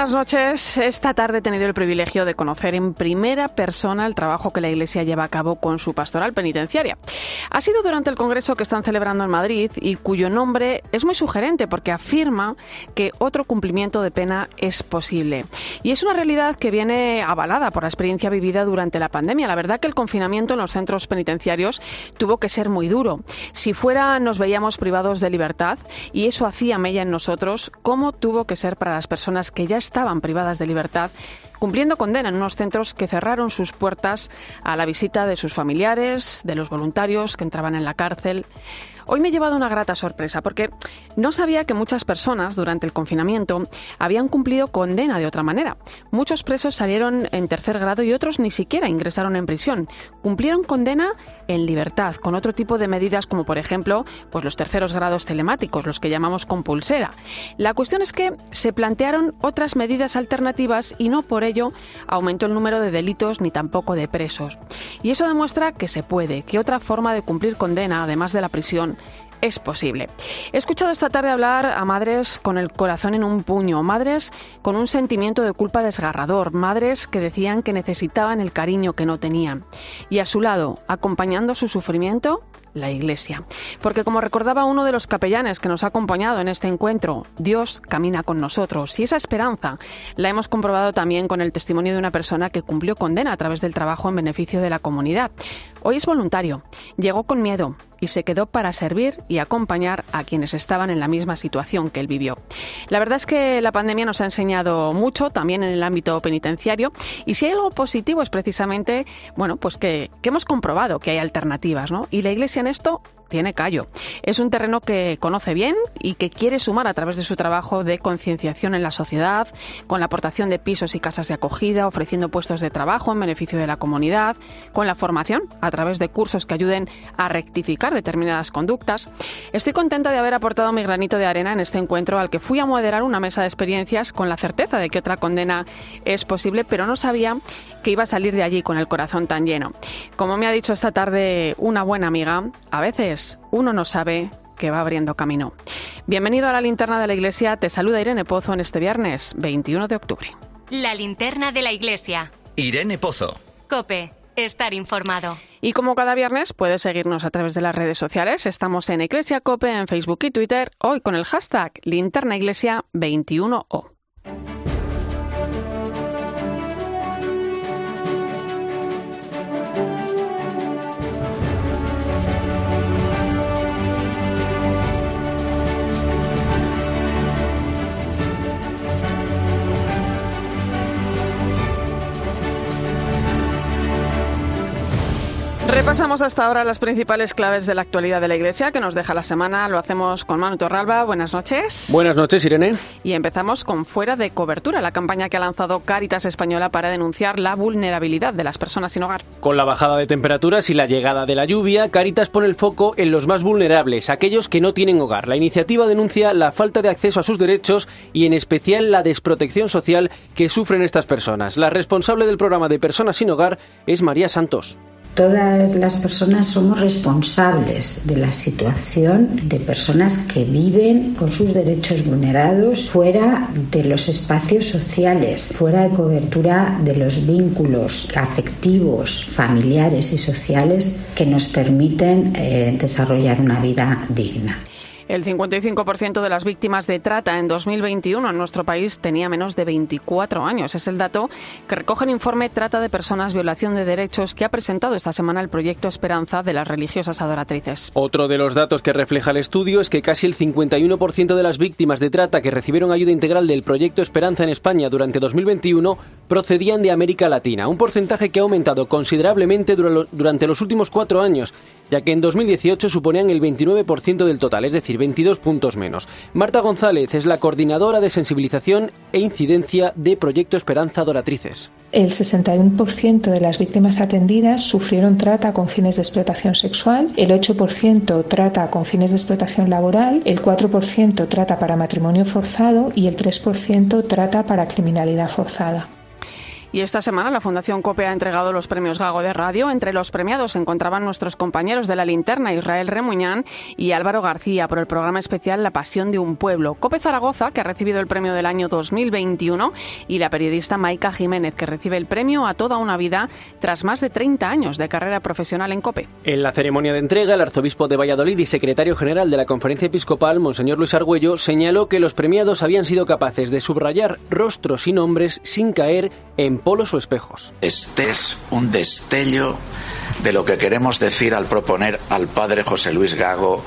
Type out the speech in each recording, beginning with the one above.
Buenas noches. Esta tarde he tenido el privilegio de conocer en primera persona el trabajo que la Iglesia lleva a cabo con su pastoral penitenciaria. Ha sido durante el congreso que están celebrando en Madrid y cuyo nombre es muy sugerente porque afirma que otro cumplimiento de pena es posible. Y es una realidad que viene avalada por la experiencia vivida durante la pandemia. La verdad que el confinamiento en los centros penitenciarios tuvo que ser muy duro. Si fuera nos veíamos privados de libertad y eso hacía mella en nosotros, ¿cómo tuvo que ser para las personas que ya estaban privadas de libertad cumpliendo condena en unos centros que cerraron sus puertas a la visita de sus familiares, de los voluntarios que entraban en la cárcel. Hoy me he llevado una grata sorpresa porque no sabía que muchas personas durante el confinamiento habían cumplido condena de otra manera. Muchos presos salieron en tercer grado y otros ni siquiera ingresaron en prisión. Cumplieron condena en libertad, con otro tipo de medidas como por ejemplo pues los terceros grados telemáticos, los que llamamos con pulsera. La cuestión es que se plantearon otras medidas alternativas y no por ello aumentó el número de delitos ni tampoco de presos. Y eso demuestra que se puede, que otra forma de cumplir condena, además de la prisión, es posible. He escuchado esta tarde hablar a madres con el corazón en un puño, madres con un sentimiento de culpa desgarrador, madres que decían que necesitaban el cariño que no tenían. Y a su lado, acompañando su sufrimiento, la Iglesia. Porque como recordaba uno de los capellanes que nos ha acompañado en este encuentro, Dios camina con nosotros. Y esa esperanza la hemos comprobado también con el testimonio de una persona que cumplió condena a través del trabajo en beneficio de la comunidad. Hoy es voluntario, llegó con miedo y se quedó para servir y acompañar a quienes estaban en la misma situación que él vivió. La verdad es que la pandemia nos ha enseñado mucho, también en el ámbito penitenciario, y si hay algo positivo es precisamente, bueno, pues que, hemos comprobado que hay alternativas, ¿no? Y la Iglesia en esto tiene callo. Es un terreno que conoce bien y que quiere sumar a través de su trabajo de concienciación en la sociedad, con la aportación de pisos y casas de acogida, ofreciendo puestos de trabajo en beneficio de la comunidad, con la formación a través de cursos que ayuden a rectificar determinadas conductas. Estoy contenta de haber aportado mi granito de arena en este encuentro al que fui a moderar una mesa de experiencias con la certeza de que otra condena es posible, pero no sabía que iba a salir de allí con el corazón tan lleno. Como me ha dicho esta tarde una buena amiga, a veces pues uno no sabe que va abriendo camino. Bienvenido a la linterna de la iglesia. Te saluda Irene Pozo en este viernes 21 de octubre. La linterna de la iglesia. Irene Pozo. Cope, estar informado. Y como cada viernes, puedes seguirnos a través de las redes sociales. Estamos en Iglesia Cope, en Facebook y Twitter, hoy con el hashtag linternaiglesia21o. Repasamos hasta ahora las principales claves de la actualidad de la Iglesia que nos deja la semana. Lo hacemos con Manu Torralba. Buenas noches. Buenas noches, Irene. Y empezamos con Fuera de Cobertura, la campaña que ha lanzado Cáritas Española para denunciar la vulnerabilidad de las personas sin hogar. Con la bajada de temperaturas y la llegada de la lluvia, Cáritas pone el foco en los más vulnerables, aquellos que no tienen hogar. La iniciativa denuncia la falta de acceso a sus derechos y en especial la desprotección social que sufren estas personas. La responsable del programa de Personas sin Hogar es María Santos. Todas las personas somos responsables de la situación de personas que viven con sus derechos vulnerados fuera de los espacios sociales, fuera de cobertura de los vínculos afectivos, familiares y sociales que nos permiten eh, desarrollar una vida digna. El 55% de las víctimas de trata en 2021 en nuestro país tenía menos de 24 años. Es el dato que recoge el informe Trata de Personas, Violación de Derechos que ha presentado esta semana el proyecto Esperanza de las religiosas adoratrices. Otro de los datos que refleja el estudio es que casi el 51% de las víctimas de trata que recibieron ayuda integral del proyecto Esperanza en España durante 2021 procedían de América Latina, un porcentaje que ha aumentado considerablemente durante los últimos cuatro años, ya que en 2018 suponían el 29% del total, es decir, 22 puntos menos. Marta González es la coordinadora de sensibilización e incidencia de Proyecto Esperanza Doratrices. El 61% de las víctimas atendidas sufrieron trata con fines de explotación sexual, el 8% trata con fines de explotación laboral, el 4% trata para matrimonio forzado y el 3% trata para criminalidad forzada. Y esta semana la Fundación COPE ha entregado los premios Gago de Radio. Entre los premiados se encontraban nuestros compañeros de la linterna Israel Remuñán y Álvaro García por el programa especial La Pasión de un Pueblo. COPE Zaragoza, que ha recibido el premio del año 2021, y la periodista Maika Jiménez, que recibe el premio a toda una vida tras más de 30 años de carrera profesional en COPE. En la ceremonia de entrega, el arzobispo de Valladolid y secretario general de la Conferencia Episcopal, Monseñor Luis Argüello, señaló que los premiados habían sido capaces de subrayar rostros y nombres sin caer en polos o espejos. Este es un destello de lo que queremos decir al proponer al padre José Luis Gago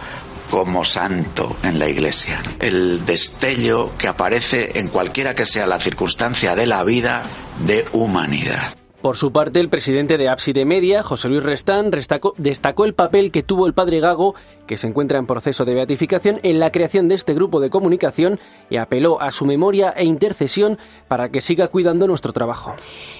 como santo en la iglesia. El destello que aparece en cualquiera que sea la circunstancia de la vida de humanidad. Por su parte, el presidente de Ábside Media, José Luis Restán, destacó el papel que tuvo el padre Gago, que se encuentra en proceso de beatificación, en la creación de este grupo de comunicación y apeló a su memoria e intercesión para que siga cuidando nuestro trabajo.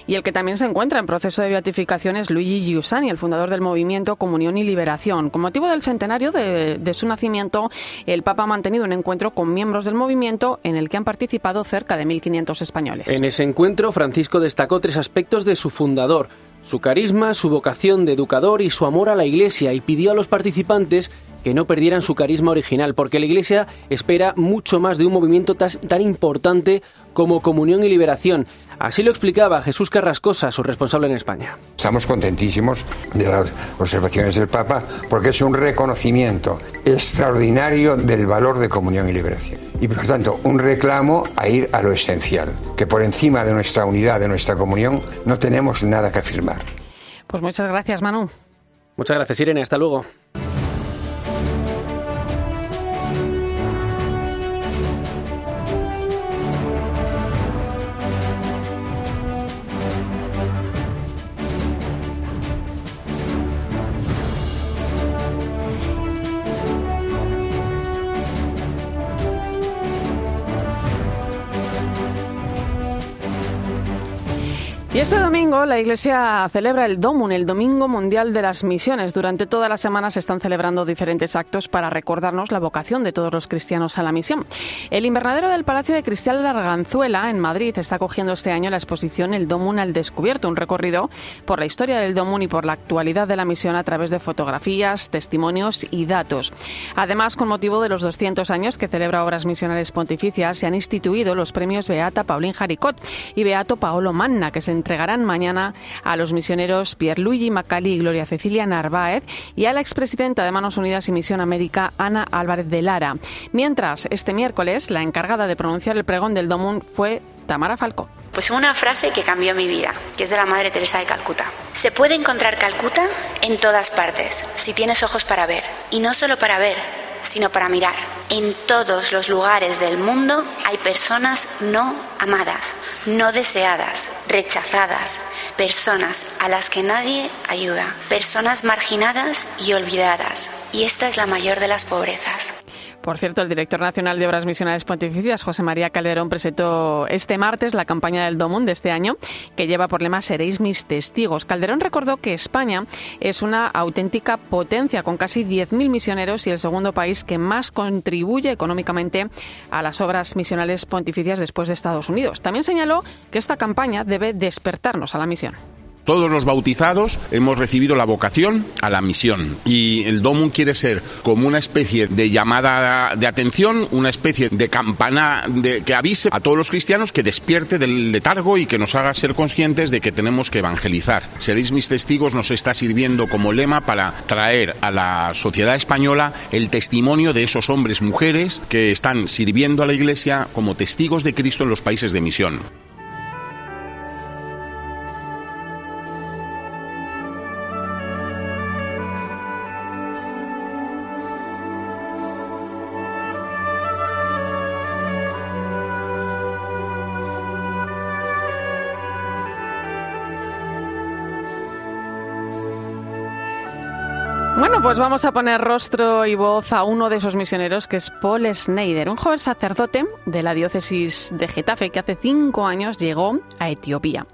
Y el que también se encuentra en proceso de beatificación es Luigi Giussani, el fundador del movimiento Comunión y Liberación. Con motivo del centenario de, de su nacimiento, el Papa ha mantenido un encuentro con miembros del movimiento en el que han participado cerca de 1.500 españoles. En ese encuentro, Francisco destacó tres aspectos de su fundador, su carisma, su vocación de educador y su amor a la Iglesia y pidió a los participantes que no perdieran su carisma original, porque la Iglesia espera mucho más de un movimiento tan importante como Comunión y Liberación. Así lo explicaba Jesús Carrascosa, su responsable en España. Estamos contentísimos de las observaciones del Papa porque es un reconocimiento extraordinario del valor de comunión y liberación. Y por lo tanto, un reclamo a ir a lo esencial, que por encima de nuestra unidad, de nuestra comunión, no tenemos nada que afirmar. Pues muchas gracias, Manu. Muchas gracias, Irene. Hasta luego. Este domingo la Iglesia celebra el DOMUN, el Domingo Mundial de las Misiones. Durante toda la semana se están celebrando diferentes actos para recordarnos la vocación de todos los cristianos a la misión. El invernadero del Palacio de Cristal de Arganzuela, en Madrid, está cogiendo este año la exposición El DOMUN al Descubierto, un recorrido por la historia del DOMUN y por la actualidad de la misión a través de fotografías, testimonios y datos. Además, con motivo de los 200 años que celebra Obras Misionales Pontificias, se han instituido los premios Beata Paulín Jaricot y Beato Paolo Manna, que se entregarán mañana a los misioneros Pierluigi Macali y Gloria Cecilia Narváez y a la expresidenta de Manos Unidas y Misión América, Ana Álvarez de Lara. Mientras, este miércoles, la encargada de pronunciar el pregón del Domun fue Tamara Falcó. Pues una frase que cambió mi vida, que es de la Madre Teresa de Calcuta. Se puede encontrar Calcuta en todas partes, si tienes ojos para ver. Y no solo para ver, sino para mirar. En todos los lugares del mundo hay personas no amadas, no deseadas, rechazadas, personas a las que nadie ayuda, personas marginadas y olvidadas. Y esta es la mayor de las pobrezas. Por cierto, el director nacional de Obras Misionales Pontificias, José María Calderón, presentó este martes la campaña del Domún de este año, que lleva por lema Seréis mis testigos. Calderón recordó que España es una auténtica potencia, con casi 10.000 misioneros y el segundo país que más contribuye económicamente a las obras misionales pontificias después de Estados Unidos. También señaló que esta campaña debe despertarnos a la misión. Todos los bautizados hemos recibido la vocación a la misión y el DOMUN quiere ser como una especie de llamada de atención, una especie de campana que avise a todos los cristianos que despierte del letargo y que nos haga ser conscientes de que tenemos que evangelizar. Seréis mis testigos nos está sirviendo como lema para traer a la sociedad española el testimonio de esos hombres, mujeres que están sirviendo a la Iglesia como testigos de Cristo en los países de misión. Pues vamos a poner rostro y voz a uno de esos misioneros que es Paul Schneider, un joven sacerdote de la diócesis de Getafe que hace cinco años llegó a Etiopía.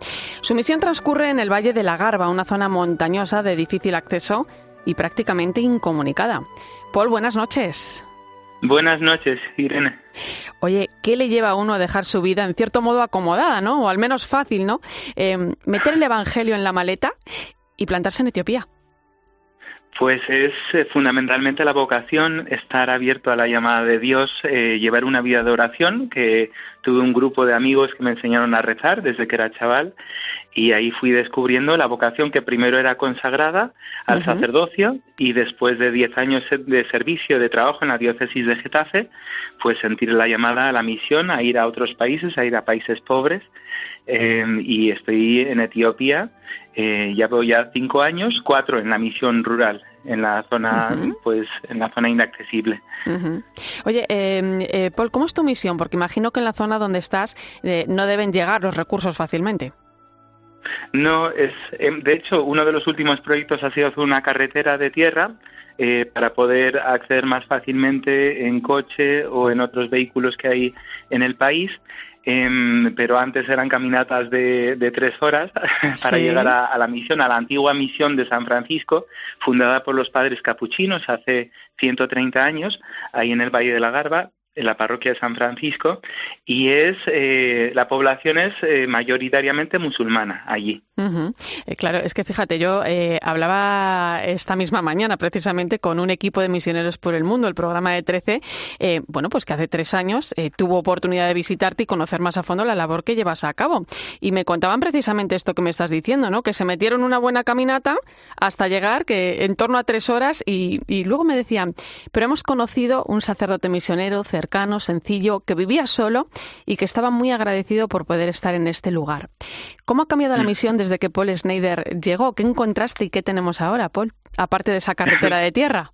Su misión transcurre en el Valle de la Garba, una zona montañosa de difícil acceso y prácticamente incomunicada. Paul, buenas noches. Buenas noches, Irene. Oye, ¿qué le lleva a uno a dejar su vida en cierto modo acomodada, ¿no? O al menos fácil, ¿no? Eh, meter el Evangelio en la maleta y plantarse en Etiopía. Pues es eh, fundamentalmente la vocación, estar abierto a la llamada de Dios, eh, llevar una vida de oración, que tuve un grupo de amigos que me enseñaron a rezar desde que era chaval y ahí fui descubriendo la vocación que primero era consagrada al sacerdocio y después de diez años de servicio, de trabajo en la diócesis de Getafe, pues sentir la llamada a la misión, a ir a otros países, a ir a países pobres eh, y estoy en Etiopía, eh, ya voy ya cinco años, cuatro en la misión rural en la zona pues en la zona inaccesible. Oye em, eh, Paul cómo es tu misión porque imagino que en la zona donde estás eh, no deben llegar los recursos fácilmente. No es em, de hecho uno de los últimos proyectos ha sido hacer una carretera de tierra eh, para poder acceder más fácilmente en coche o en otros vehículos que hay en el país Em, pero antes eran caminatas de, tres horas para llegar a, la misión, a la antigua misión de San Francisco, fundada por los padres capuchinos hace 130 años, ahí en el Valle de la Garba, en la parroquia de San Francisco y es eh, la población es eh, mayoritariamente musulmana allí. Eh, claro, es que fíjate, yo hablaba esta misma mañana precisamente con un equipo de misioneros por el mundo, el programa de 13, bueno, pues que hace tres años tuvo oportunidad de visitarte y conocer más a fondo la labor que llevas a cabo. Y me contaban precisamente esto que me estás diciendo, ¿no? Que se metieron una buena caminata hasta llegar, que en torno a tres horas, y, y luego me decían, pero hemos conocido un sacerdote misionero cercano sencillo, que vivía solo y que estaba muy agradecido por poder estar en este lugar. ¿Cómo ha cambiado la mm. misión desde que Paul Schneider llegó? ¿Qué encontraste y qué tenemos ahora, Paul? Aparte de esa carretera de tierra.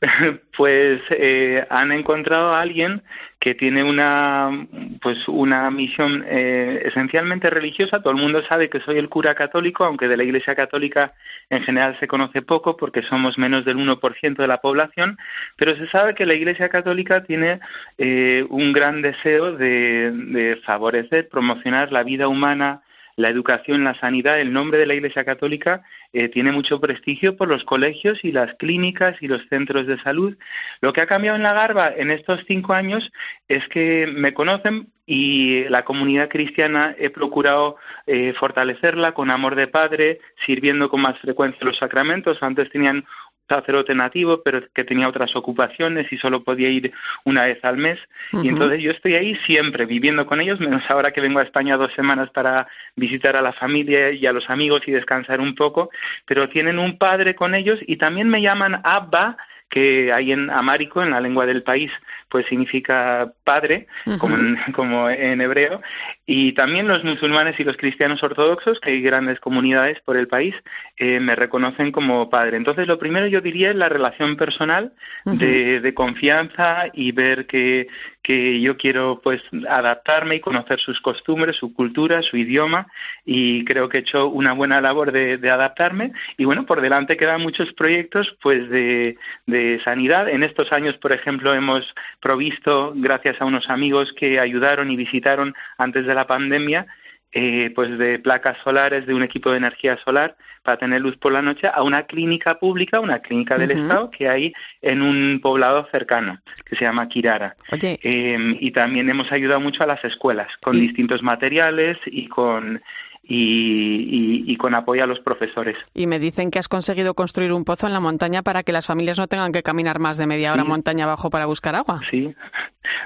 pues eh, han encontrado a alguien que tiene una pues una misión eh, esencialmente religiosa. Todo el mundo sabe que soy el cura católico aunque de la Iglesia católica en general se conoce poco porque somos menos del 1% de la población pero se sabe que la Iglesia católica tiene eh, un gran deseo de, de favorecer promocionar la vida humana la educación, la sanidad, el nombre de la Iglesia Católica eh, tiene mucho prestigio por los colegios y las clínicas y los centros de salud. Lo que ha cambiado en la Garba en estos cinco años es que me conocen y la comunidad cristiana he procurado eh, fortalecerla con amor de padre, sirviendo con más frecuencia los sacramentos. Antes tenían sacerdote nativo, pero que tenía otras ocupaciones y solo podía ir una vez al mes. Y entonces yo estoy ahí siempre viviendo con ellos, menos ahora que vengo a España dos semanas para visitar a la familia y a los amigos y descansar un poco, pero tienen un padre con ellos y también me llaman Abba, que hay en amárico, en la lengua del país, pues significa padre, como, en, como en hebreo, y también los musulmanes y los cristianos ortodoxos, que hay grandes comunidades por el país, eh, me reconocen como padre. Entonces, lo primero yo diría es la relación personal de, de, confianza y ver que, que yo quiero pues adaptarme y conocer sus costumbres, su cultura, su idioma y creo que he hecho una buena labor de, adaptarme y bueno, por delante quedan muchos proyectos pues de, de sanidad. En estos años, por ejemplo, hemos provisto, gracias a unos amigos que ayudaron y visitaron antes de la pandemia, eh, pues de placas solares de un equipo de energía solar para tener luz por la noche a una clínica pública, una clínica del Estado que hay en un poblado cercano que se llama Kirara. Em, y también hemos ayudado mucho a las escuelas con distintos materiales y con y, con apoyo a los profesores. Y me dicen que has conseguido construir un pozo en la montaña para que las familias no tengan que caminar más de media hora montaña abajo para buscar agua. Sí,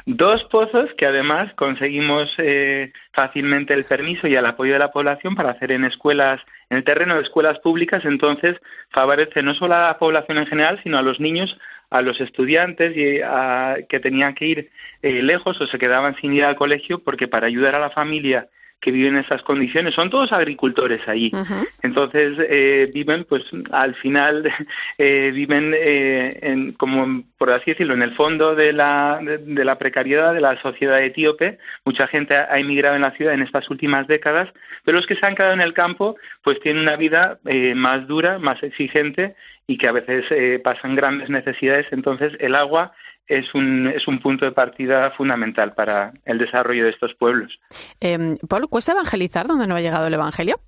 dos pozos que además conseguimos eh, fácilmente el permiso y el apoyo de la población para hacer en escuelas, en el terreno de escuelas públicas, entonces favorece no solo a la población en general, sino a los niños a los estudiantes y a, que tenían que ir eh, lejos o se quedaban sin ir al colegio porque para ayudar a la familia que viven en esas condiciones. Son todos agricultores allí. Entonces eh, viven, pues al final, eh, viven eh, en, como por así decirlo, en el fondo de la, de, la precariedad de la sociedad etíope. Mucha gente ha emigrado en la ciudad en estas últimas décadas, pero los que se han quedado en el campo, pues tienen una vida más dura, más exigente y que a veces eh, pasan grandes necesidades. Entonces, el agua es un, es un punto de partida fundamental para el desarrollo de estos pueblos. Eh, Paul, ¿cuesta evangelizar donde no ha llegado el Evangelio?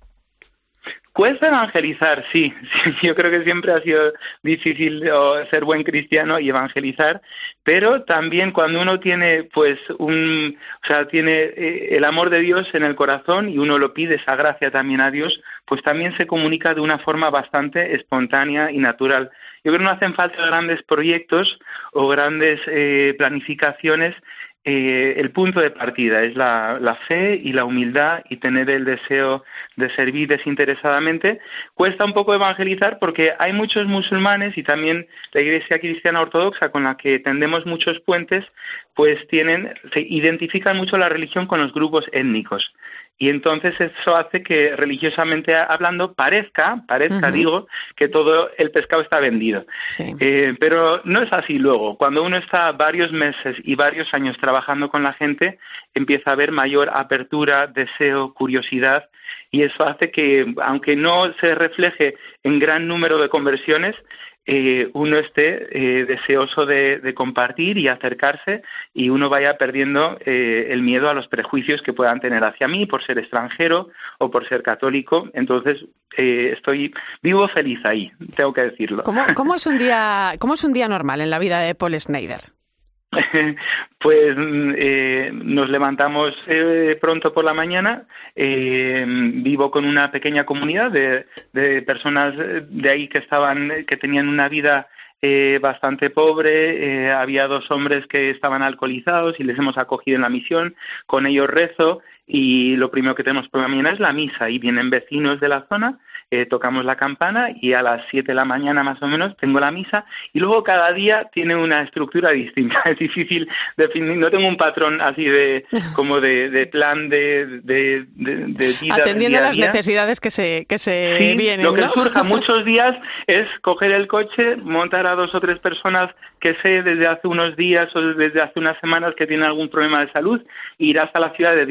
Cuesta evangelizar, sí. Yo creo que siempre ha sido difícil ser buen cristiano y evangelizar, pero también cuando uno tiene, pues, un, o sea, tiene eh, el amor de Dios en el corazón y uno lo pide esa gracia también a Dios, pues también se comunica de una forma bastante espontánea y natural. Yo creo que no hacen falta grandes proyectos o grandes eh, planificaciones, eh, el punto de partida es la, la, fe y la humildad y tener el deseo de servir desinteresadamente. Cuesta un poco evangelizar porque hay muchos musulmanes y también la Iglesia Cristiana Ortodoxa con la que tendemos muchos puentes, pues tienen, se identifican mucho la religión con los grupos étnicos. Y entonces eso hace que religiosamente hablando parezca, parezca, digo, que todo el pescado está vendido. Eh, pero no es así luego. Cuando uno está varios meses y varios años trabajando con la gente, empieza a haber mayor apertura, deseo, curiosidad, y eso hace que, aunque no se refleje en gran número de conversiones, eh, uno esté eh, deseoso de, compartir y acercarse y uno vaya perdiendo eh, el miedo a los prejuicios que puedan tener hacia mí por ser extranjero o por ser católico. Entonces, estoy vivo feliz ahí, tengo que decirlo. ¿Cómo, ¿Cómo, es un día, ¿Cómo es un día normal en la vida de Paul Schneider? Pues eh, nos levantamos eh, pronto por la mañana. Eh, vivo con una pequeña comunidad de, de, personas de ahí que estaban, que tenían una vida eh, bastante pobre. había dos hombres que estaban alcoholizados y les hemos acogido en la misión. Con ellos rezo y lo primero que tenemos por la mañana es la misa y vienen vecinos de la zona eh, tocamos la campana y a las 7 de la mañana más o menos tengo la misa y luego cada día tiene una estructura distinta. Es difícil definir, no tengo un patrón así de como de, plan de, de, de, vida. Atendiendo a las necesidades que se, que se sí, vienen. Lo que surja muchos días es coger el coche, montar a dos o tres personas que sé desde hace unos días o desde hace unas semanas que tienen algún problema de salud, ir hasta la ciudad de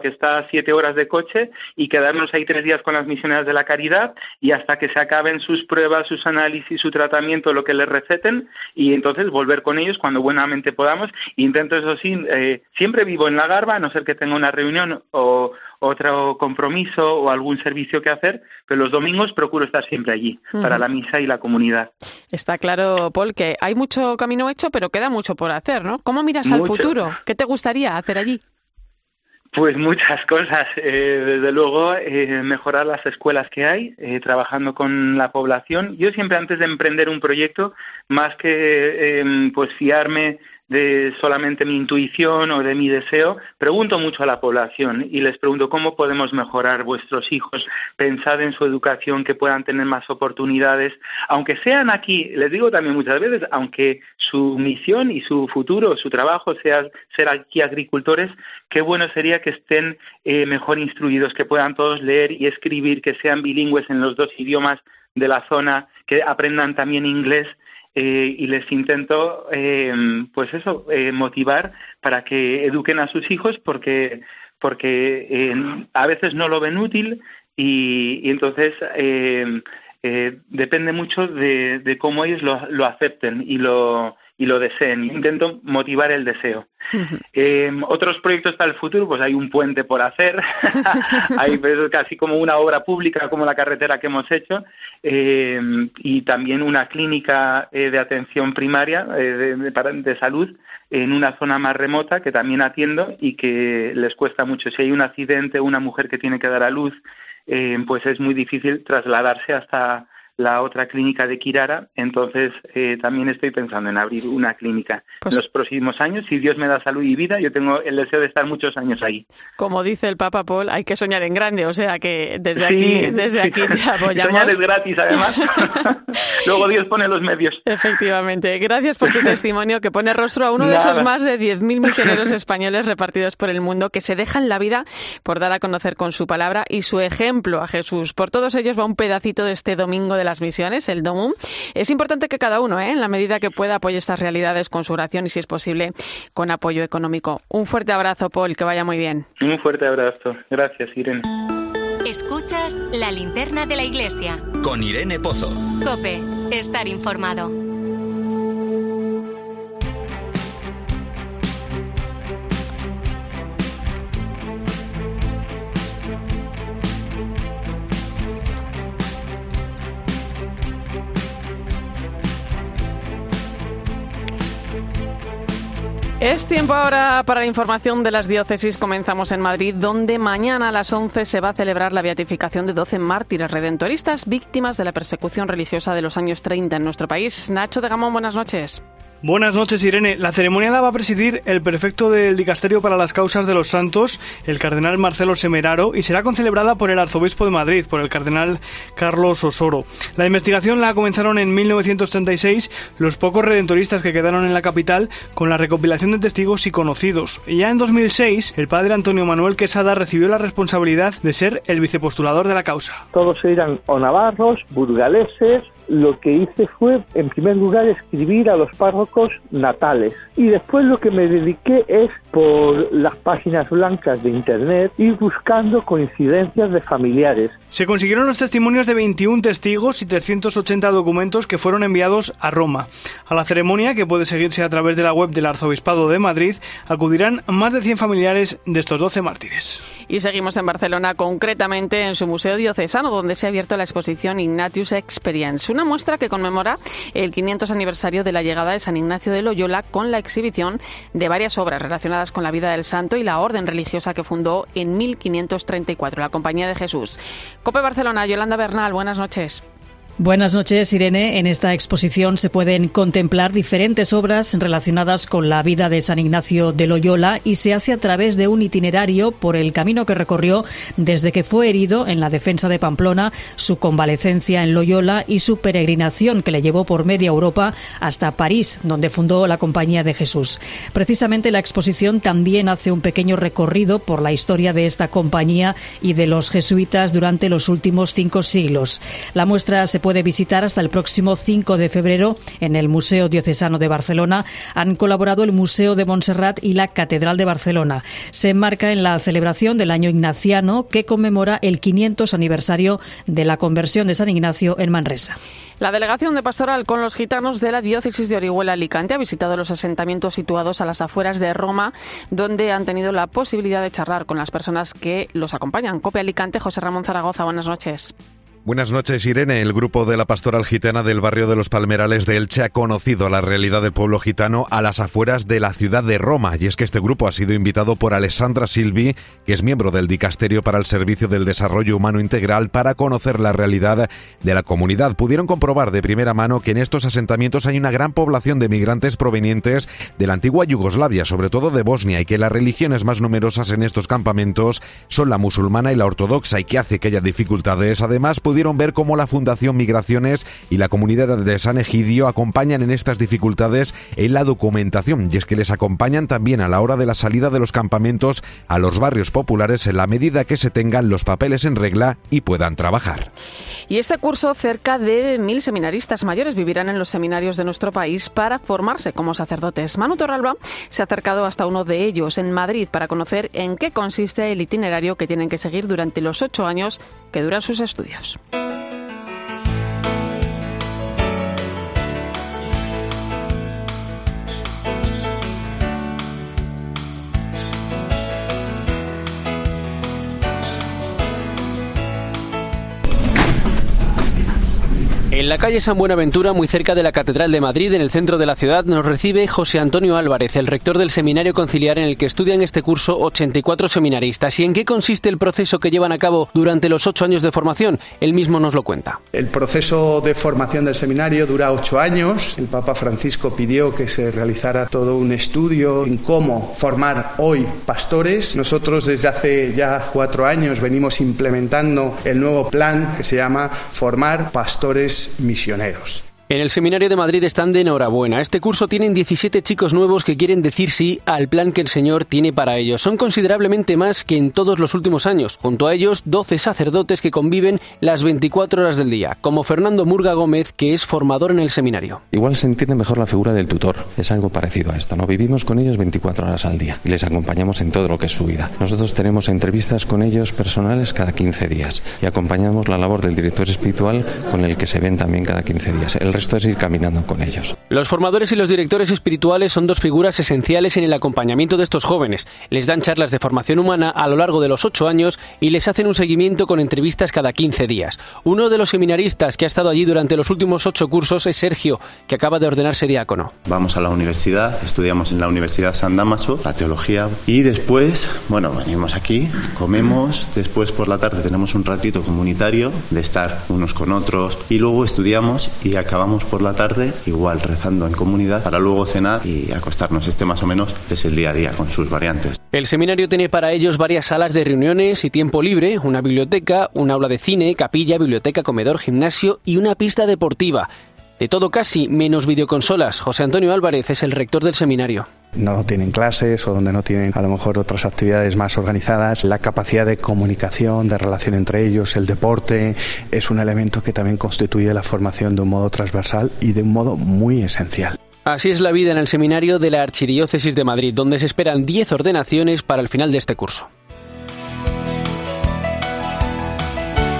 Que está a siete horas de coche, y quedarnos ahí tres días con las misioneras de la caridad y hasta que se acaben sus pruebas, sus análisis, su tratamiento, lo que les receten y entonces volver con ellos cuando buenamente podamos. Intento eso sí, eh, siempre vivo en la garba, a no ser que tenga una reunión o otro compromiso o algún servicio que hacer, pero los domingos procuro estar siempre allí para la misa y la comunidad. Está claro, Paul, que hay mucho camino hecho, pero queda mucho por hacer, ¿no? ¿Cómo miras al futuro? ¿Qué te gustaría hacer allí? Pues muchas cosas. Eh, desde luego, eh, mejorar las escuelas que hay, eh, trabajando con la población. Yo siempre antes de emprender un proyecto, más que em, pues fiarme de solamente mi intuición o de mi deseo, pregunto mucho a la población y les pregunto cómo podemos mejorar vuestros hijos, pensad en su educación, que puedan tener más oportunidades, aunque sean aquí, les digo también muchas veces, aunque su misión y su futuro, su trabajo sea ser aquí agricultores, qué bueno sería que estén eh, mejor instruidos, que puedan todos leer y escribir, que sean bilingües en los dos idiomas de la zona, que aprendan también inglés eh, y les intento, eh, pues eso, eh, motivar para que eduquen a sus hijos porque, porque a veces no lo ven útil y, y entonces depende mucho de, de cómo ellos lo, lo acepten y lo, y lo deseen. Intento motivar el deseo. Eh, otros proyectos para el futuro, pues hay un puente por hacer, hay pues, casi como una obra pública como la carretera que hemos hecho eh, y también una clínica eh, de atención primaria de, de, salud en una zona más remota que también atiendo y que les cuesta mucho. Si hay un accidente, una mujer que tiene que dar a luz, pues es muy difícil trasladarse hasta la otra clínica de Kirara, entonces eh, también estoy pensando en abrir una clínica pues en los próximos años. Si Dios me da salud y vida, yo tengo el deseo de estar muchos años ahí. Como dice el Papa Paul, hay que soñar en grande, o sea que desde aquí, desde aquí te apoyamos. Soñar es gratis, además. Luego Dios pone los medios. Efectivamente. Gracias por tu testimonio que pone rostro a uno de esos más de 10.000 misioneros españoles repartidos por el mundo que se dejan la vida por dar a conocer con su palabra y su ejemplo a Jesús. Por todos ellos va un pedacito de este domingo de las misiones, el DOMUM. Es importante que cada uno, ¿eh? en la medida que pueda, apoye estas realidades con su oración y, si es posible, con apoyo económico. Un fuerte abrazo, Paul, que vaya muy bien. Un fuerte abrazo. Gracias, Irene. Escuchas la linterna de la iglesia. Con Irene Pozo. Cope Estar informado. Es tiempo ahora para la información de las diócesis. Comenzamos en Madrid, donde mañana a las 11 se va a celebrar la beatificación de 12 mártires redentoristas víctimas de la persecución religiosa de los años 30 en nuestro país. Nacho de Gamón, buenas noches. Buenas noches, Irene. La ceremonia la va a presidir el prefecto del Dicasterio para las Causas de los Santos, el cardenal Marcelo Semeraro, y será concelebrada por el arzobispo de Madrid, por el cardenal Carlos Osoro. La investigación la comenzaron en 1936 los pocos redentoristas que quedaron en la capital con la recopilación de testigos y conocidos. Y ya en 2006, el padre Antonio Manuel Quesada recibió la responsabilidad de ser el vicepostulador de la causa. Todos eran o navarros, burgaleses, lo que hice fue, en primer lugar, escribir a los párrocos natales. Y después lo que me dediqué es, por las páginas blancas de Internet, ir buscando coincidencias de familiares. Se consiguieron los testimonios de 21 testigos y 380 documentos que fueron enviados a Roma. A la ceremonia, que puede seguirse a través de la web del Arzobispado de Madrid, acudirán más de 100 familiares de estos 12 mártires. Y seguimos en Barcelona, concretamente en su Museo Diocesano, donde se ha abierto la exposición Ignatius Experience, una muestra que conmemora el 500 aniversario de la llegada de San Ignacio de Loyola con la exhibición de varias obras relacionadas con la vida del santo y la orden religiosa que fundó en 1534, la Compañía de Jesús. Cope Barcelona, Yolanda Bernal, buenas noches. Buenas noches, Irene. En esta exposición se pueden contemplar diferentes obras relacionadas con la vida de San Ignacio de Loyola y se hace a través de un itinerario por el camino que recorrió desde que fue herido en la defensa de Pamplona, su convalecencia en Loyola y su peregrinación que le llevó por media Europa hasta París, donde fundó la Compañía de Jesús. Precisamente la exposición también hace un pequeño recorrido por la historia de esta compañía y de los jesuitas durante los últimos cinco siglos. La muestra se puede visitar hasta el próximo 5 de febrero en el Museo Diocesano de Barcelona. Han colaborado el Museo de Montserrat y la Catedral de Barcelona. Se enmarca en la celebración del año ignaciano que conmemora el 500 aniversario de la conversión de San Ignacio en Manresa. La delegación de pastoral con los gitanos de la diócesis de Orihuela Alicante ha visitado los asentamientos situados a las afueras de Roma, donde han tenido la posibilidad de charlar con las personas que los acompañan. Copia Alicante, José Ramón Zaragoza, buenas noches. Buenas noches, Irene. El grupo de la Pastoral Gitana del barrio de los Palmerales de Elche ha conocido la realidad del pueblo gitano a las afueras de la ciudad de Roma. Y es que este grupo ha sido invitado por Alessandra Silvi, que es miembro del Dicasterio para el Servicio del Desarrollo Humano Integral, para conocer la realidad de la comunidad. Pudieron comprobar de primera mano que en estos asentamientos hay una gran población de migrantes provenientes de la antigua Yugoslavia, sobre todo de Bosnia, y que las religiones más numerosas en estos campamentos son la musulmana y la ortodoxa, y que hace que haya dificultades. Además, pudieron ver cómo la Fundación Migraciones y la comunidad de San Egidio acompañan en estas dificultades en la documentación y es que les acompañan también a la hora de la salida de los campamentos a los barrios populares en la medida que se tengan los papeles en regla y puedan trabajar. Y este curso, cerca de mil seminaristas mayores vivirán en los seminarios de nuestro país para formarse como sacerdotes. Manu Torralba se ha acercado hasta uno de ellos en Madrid para conocer en qué consiste el itinerario que tienen que seguir durante los ocho años que duran sus estudios. Bye. En la calle San Buenaventura, muy cerca de la Catedral de Madrid, en el centro de la ciudad, nos recibe José Antonio Álvarez, el rector del seminario conciliar en el que estudian este curso 84 seminaristas. ¿Y en qué consiste el proceso que llevan a cabo durante los ocho años de formación? Él mismo nos lo cuenta. El proceso de formación del seminario dura ocho años. El Papa Francisco pidió que se realizara todo un estudio en cómo formar hoy pastores. Nosotros desde hace ya cuatro años venimos implementando el nuevo plan que se llama Formar Pastores misioneros. En el Seminario de Madrid están de enhorabuena. Este curso tienen 17 chicos nuevos que quieren decir sí al plan que el Señor tiene para ellos. Son considerablemente más que en todos los últimos años. Junto a ellos, 12 sacerdotes que conviven las 24 horas del día, como Fernando Murga Gómez, que es formador en el seminario. Igual se entiende mejor la figura del tutor. Es algo parecido a esto, ¿no? Vivimos con ellos 24 horas al día y les acompañamos en todo lo que es su vida. Nosotros tenemos entrevistas con ellos personales cada 15 días y acompañamos la labor del director espiritual con el que se ven también cada 15 días. El resto es ir caminando con ellos. Los formadores y los directores espirituales son dos figuras esenciales en el acompañamiento de estos jóvenes. Les dan charlas de formación humana a lo largo de los ocho años y les hacen un seguimiento con entrevistas cada 15 días. Uno de los seminaristas que ha estado allí durante los últimos ocho cursos es Sergio, que acaba de ordenarse diácono. Vamos a la universidad, estudiamos en la Universidad San Damaso, la teología, y después, bueno, venimos aquí, comemos, después por la tarde tenemos un ratito comunitario de estar unos con otros y luego estudiamos y acabamos por la tarde igual rezando en comunidad para luego cenar y acostarnos. Este más o menos es el día a día con sus variantes. El seminario tiene para ellos varias salas de reuniones y tiempo libre, una biblioteca, un aula de cine, capilla, biblioteca, comedor, gimnasio y una pista deportiva. De todo casi, menos videoconsolas. José Antonio Álvarez es el rector del seminario no tienen clases o donde no tienen a lo mejor otras actividades más organizadas, la capacidad de comunicación, de relación entre ellos, el deporte, es un elemento que también constituye la formación de un modo transversal y de un modo muy esencial. Así es la vida en el seminario de la Archidiócesis de Madrid, donde se esperan 10 ordenaciones para el final de este curso.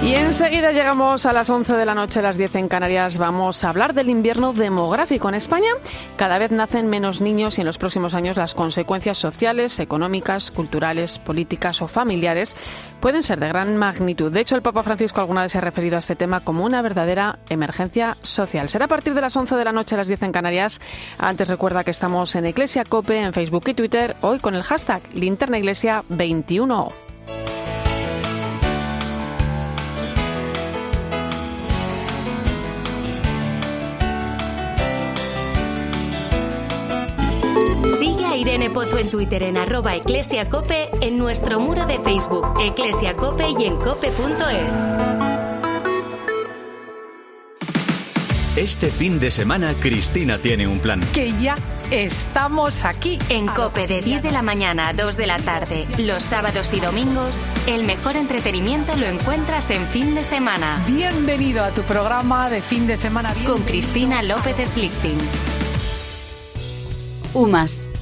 Y enseguida llegamos a las 11 de la noche, a las 10 en Canarias. Vamos a hablar del invierno demográfico en España. Cada vez nacen menos niños y en los próximos años las consecuencias sociales, económicas, culturales, políticas o familiares pueden ser de gran magnitud. De hecho, el Papa Francisco alguna vez se ha referido a este tema como una verdadera emergencia social. Será a partir de las 11 de la noche, a las 10 en Canarias. Antes recuerda que estamos en Iglesia Cope, en Facebook y Twitter, hoy con el hashtag Linterna Iglesia 21. Irene Pozo en Twitter en arroba eclesiacope, en nuestro muro de Facebook, eclesiacope y en cope.es. Este fin de semana Cristina tiene un plan. Que ya estamos aquí. En Cope de 10 de la mañana a 2 de la tarde, los sábados y domingos, el mejor entretenimiento lo encuentras en fin de semana. Bienvenido a tu programa de fin de semana. Con Cristina López Slichting. UMAS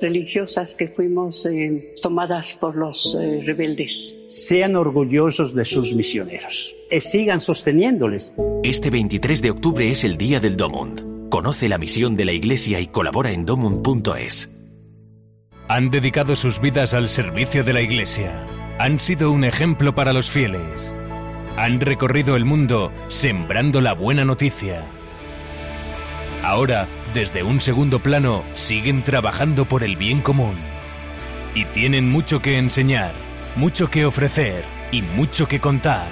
religiosas que fuimos eh, tomadas por los eh, rebeldes. Sean orgullosos de sus misioneros y sigan sosteniéndoles. Este 23 de octubre es el Día del Domund. Conoce la misión de la Iglesia y colabora en domund.es. Han dedicado sus vidas al servicio de la Iglesia. Han sido un ejemplo para los fieles. Han recorrido el mundo sembrando la buena noticia. Ahora desde un segundo plano siguen trabajando por el bien común. Y tienen mucho que enseñar, mucho que ofrecer y mucho que contar.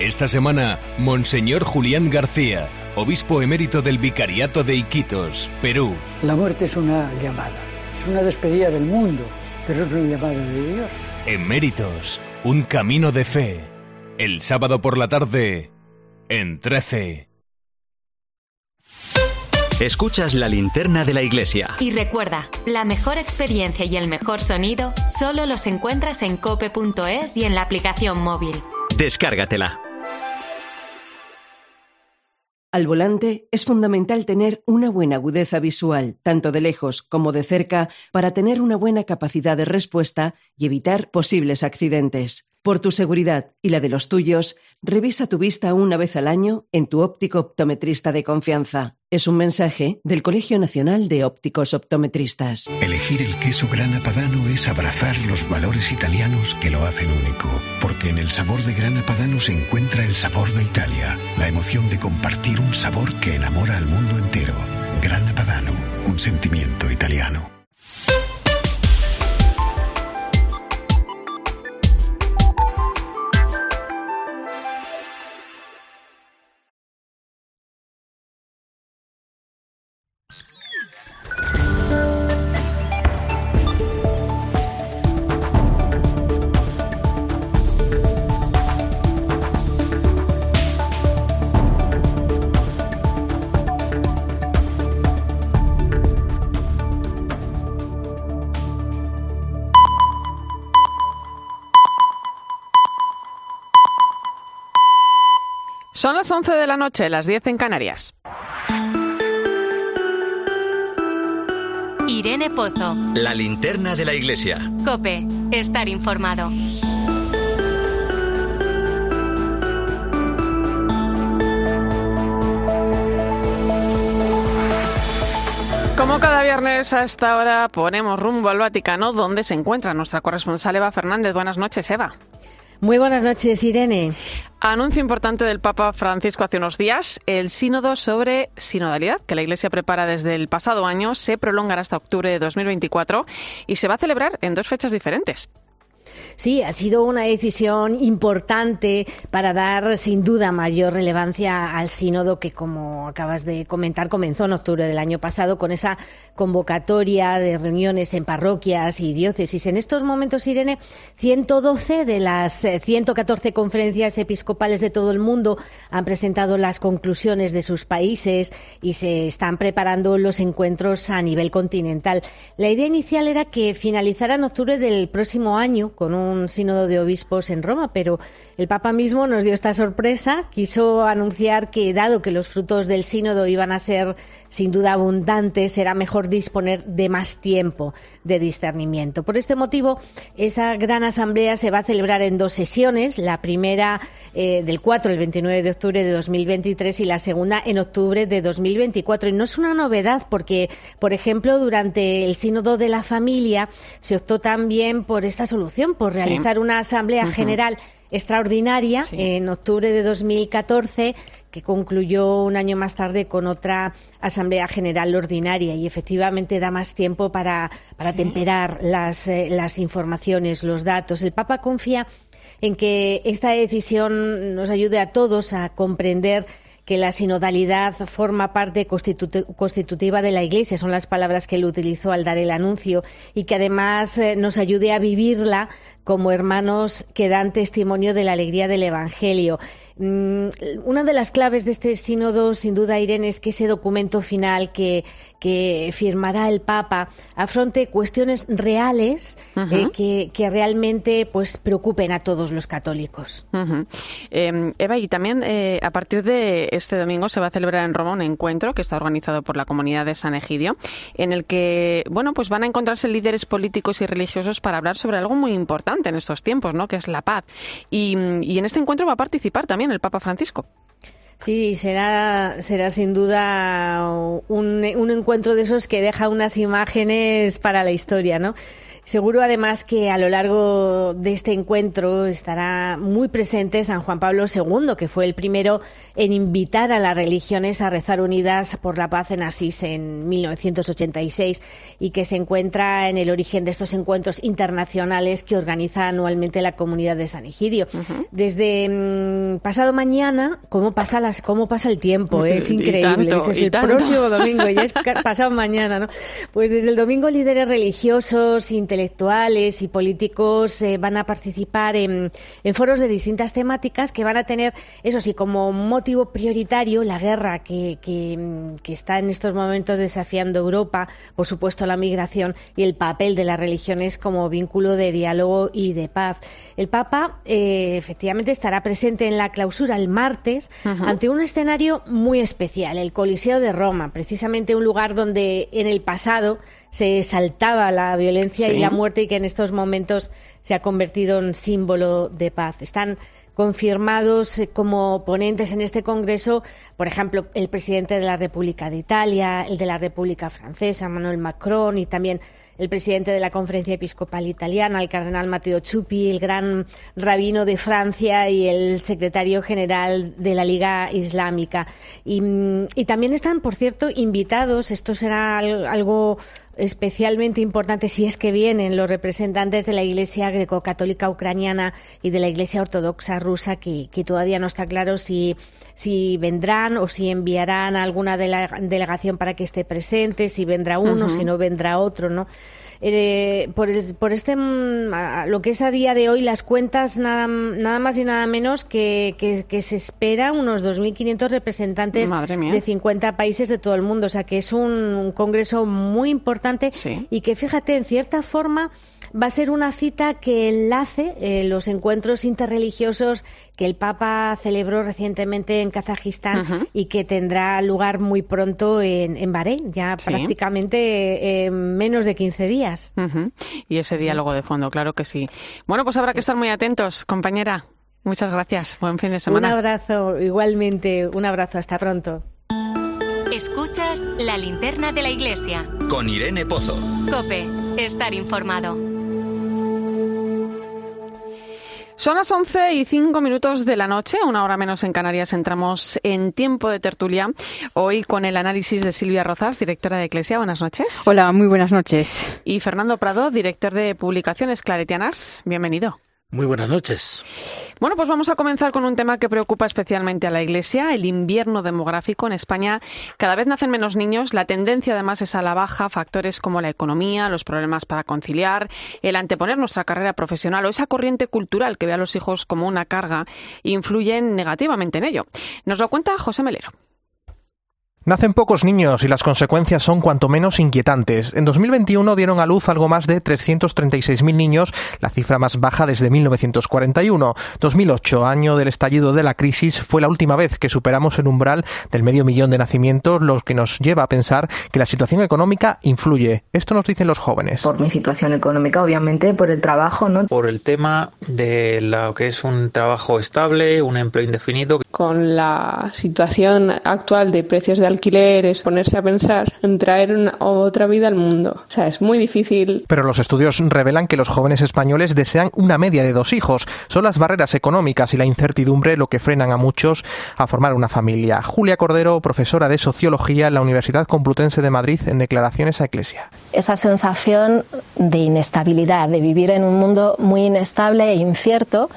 Esta semana, Monseñor Julián García, obispo emérito del Vicariato de Iquitos, Perú. La muerte es una llamada, es una despedida del mundo, pero es una llamada de Dios. Eméritos, un camino de fe. El sábado por la tarde, en 13. Escuchas la linterna de la iglesia. Y recuerda, la mejor experiencia y el mejor sonido solo los encuentras en cope.es y en la aplicación móvil. Descárgatela. Al volante es fundamental tener una buena agudeza visual, tanto de lejos como de cerca, para tener una buena capacidad de respuesta y evitar posibles accidentes. Por tu seguridad y la de los tuyos, revisa tu vista una vez al año en tu óptico optometrista de confianza. Es un mensaje del Colegio Nacional de Ópticos Optometristas. Elegir el queso grana padano es abrazar los valores italianos que lo hacen único, porque en el sabor de grana padano se encuentra el sabor de Italia, la emoción de compartir un sabor que enamora al mundo entero. Grana padano, un sentimiento italiano. Son las 11 de la noche, las 10 en Canarias. Irene Pozo. La linterna de la iglesia. Cope, estar informado. Como cada viernes a esta hora ponemos rumbo al Vaticano, donde se encuentra nuestra corresponsal Eva Fernández. Buenas noches, Eva. Muy buenas noches, Irene. Anuncio importante del Papa Francisco hace unos días. El sínodo sobre sinodalidad que la Iglesia prepara desde el pasado año se prolongará hasta octubre de 2024 y se va a celebrar en dos fechas diferentes. Sí, ha sido una decisión importante para dar sin duda mayor relevancia al sínodo que, como acabas de comentar, comenzó en octubre del año pasado con esa convocatoria de reuniones en parroquias y diócesis. En estos momentos, Irene, 112 de las 114 conferencias episcopales de todo el mundo han presentado las conclusiones de sus países y se están preparando los encuentros a nivel continental. La idea inicial era que finalizara en octubre del próximo año con un sínodo de obispos en Roma, pero el Papa mismo nos dio esta sorpresa. Quiso anunciar que, dado que los frutos del sínodo iban a ser sin duda abundantes, era mejor disponer de más tiempo de discernimiento. Por este motivo, esa gran asamblea se va a celebrar en dos sesiones, la primera eh, del 4 al 29 de octubre de 2023 y la segunda en octubre de 2024. Y no es una novedad porque, por ejemplo, durante el sínodo de la familia se optó también por esta solución, por realizar una asamblea general extraordinaria en octubre de 2014 que concluyó un año más tarde con otra Asamblea General Ordinaria. Y efectivamente da más tiempo para, para temperar las, eh, las informaciones, los datos. El Papa confía en que esta decisión nos ayude a todos a comprender que la sinodalidad forma parte constitutiva de la Iglesia, son las palabras que él utilizó al dar el anuncio, y que además eh, nos ayude a vivirla como hermanos que dan testimonio de la alegría del Evangelio. Mm, una de las claves de este sínodo, sin duda, Irene, es que ese documento final que, que firmará el Papa afronte cuestiones reales eh, que, que, realmente pues, preocupen a todos los católicos. Em, Eva, y también eh, a partir de este domingo se va a celebrar en Roma un encuentro que está organizado por la comunidad de San Egidio, en el que bueno, pues van a encontrarse líderes políticos y religiosos para hablar sobre algo muy importante en estos tiempos, ¿no? que es la paz. Y, y en este encuentro va a participar también el Papa Francisco. Sí, será, será sin duda un, un encuentro de esos que deja unas imágenes para la historia, ¿no? Seguro además que a lo largo de este encuentro estará muy presente San Juan Pablo II, que fue el primero en invitar a las religiones a rezar unidas por la paz en Asís en 1986 y que se encuentra en el origen de estos encuentros internacionales que organiza anualmente la comunidad de San Egidio. Desde mm, pasado mañana, ¿cómo pasa, las, cómo pasa el tiempo? Es increíble. el próximo domingo, ya es pasado mañana, ¿no? Pues desde el domingo líderes religiosos, intelectuales y políticos eh, van a participar en, foros de distintas temáticas que van a tener, eso sí, como motivo prioritario la guerra que, que, está en estos momentos desafiando Europa, por supuesto la migración y el papel de las religiones como vínculo de diálogo y de paz. El Papa eh, efectivamente estará presente en la clausura el martes ante un escenario muy especial, el Coliseo de Roma, precisamente un lugar donde en el pasado se saltaba la violencia y la muerte y que en estos momentos se ha convertido en símbolo de paz. Están confirmados eh, como ponentes en este Congreso, por ejemplo, el presidente de la República de Italia, el de la República Francesa, Manuel Macron, y también el presidente de la Conferencia Episcopal Italiana, el cardenal Matteo Ciuppi, el gran rabino de Francia y el secretario general de la Liga Islámica. Y, mm, y también están, por cierto, invitados, esto será algo especialmente importante si es que vienen los representantes de la Iglesia greco-católica ucraniana y de la Iglesia ortodoxa rusa, que, todavía no está claro si, si vendrán o si enviarán a alguna delegación para que esté presente, si vendrá uno, si no vendrá otro, ¿no? Eh, por, por, este mm, lo que es a día de hoy las cuentas nada, nada más y nada menos que, que, se espera unos 2.500 representantes de 50 países de todo el mundo. O sea que es un, congreso muy importante y que fíjate, en cierta forma va a ser una cita que enlace eh, los encuentros interreligiosos que el Papa celebró recientemente en Kazajistán y que tendrá lugar muy pronto en, en Bahrein, ya prácticamente en menos de 15 días. Y ese diálogo de fondo, claro que sí. Bueno, pues habrá que estar muy atentos, compañera. Muchas gracias. Buen fin de semana. Un abrazo, igualmente. Un abrazo. Hasta pronto. Escuchas la linterna de la iglesia. Con Irene Pozo. Cope, estar informado. Son las 11 y 5 minutos de la noche, una hora menos en Canarias. Entramos en tiempo de tertulia. Hoy con el análisis de Silvia Rozas, directora de Iglesia. Buenas noches. Hola, muy buenas noches. Y Fernando Prado, director de Publicaciones Claretianas. Bienvenido. Muy buenas noches. Bueno, pues vamos a comenzar con un tema que preocupa especialmente a la Iglesia, el invierno demográfico. En España cada vez nacen menos niños, la tendencia además es a la baja, factores como la economía, los problemas para conciliar, el anteponer nuestra carrera profesional o esa corriente cultural que ve a los hijos como una carga influyen negativamente en ello. Nos lo cuenta José Melero. Nacen pocos niños y las consecuencias son cuanto menos inquietantes. En 2021 dieron a luz algo más de 336.000 niños, la cifra más baja desde 1941. 2008, año del estallido de la crisis, fue la última vez que superamos el umbral del medio millón de nacimientos, lo que nos lleva a pensar que la situación económica influye. Esto nos dicen los jóvenes. Por mi situación económica, obviamente, por el trabajo, ¿no? Por el tema de lo que es un trabajo estable, un empleo indefinido. Con la situación actual de precios de alquiler es ponerse a pensar en traer una, otra vida al mundo. O sea, es muy difícil. Pero los estudios revelan que los jóvenes españoles desean una media de dos hijos. Son las barreras económicas y la incertidumbre lo que frenan a muchos a formar una familia. Julia Cordero, profesora de Sociología en la Universidad Complutense de Madrid, en declaraciones a Eclesia. Esa sensación de inestabilidad, de vivir en un mundo muy inestable e incierto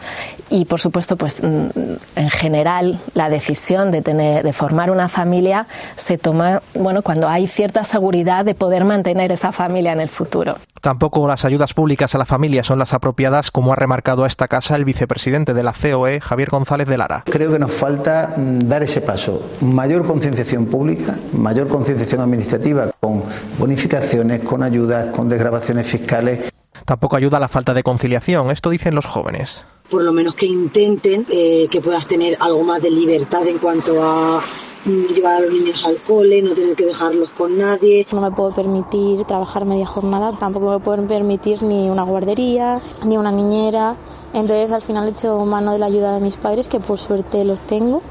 y, por supuesto, pues en general la decisión de tener, de formar una familia se toma bueno cuando hay cierta seguridad de poder mantener esa familia en el futuro. Tampoco las ayudas públicas a la familia son las apropiadas, como ha remarcado a esta casa el vicepresidente de la COE, Javier González de Lara. Creo que nos falta dar ese paso. Mayor concienciación pública, mayor concienciación administrativa, con bonificaciones, con ayudas, con desgrabaciones fiscales. Tampoco ayuda la falta de conciliación, esto dicen los jóvenes. Por lo menos que intenten eh, que puedas tener algo más de libertad en cuanto a llevar a los niños al cole, no tener que dejarlos con nadie. No me puedo permitir trabajar media jornada, tampoco me puedo permitir ni una guardería, ni una niñera. Entonces al final he hecho mano de la ayuda de mis padres, que por suerte los tengo.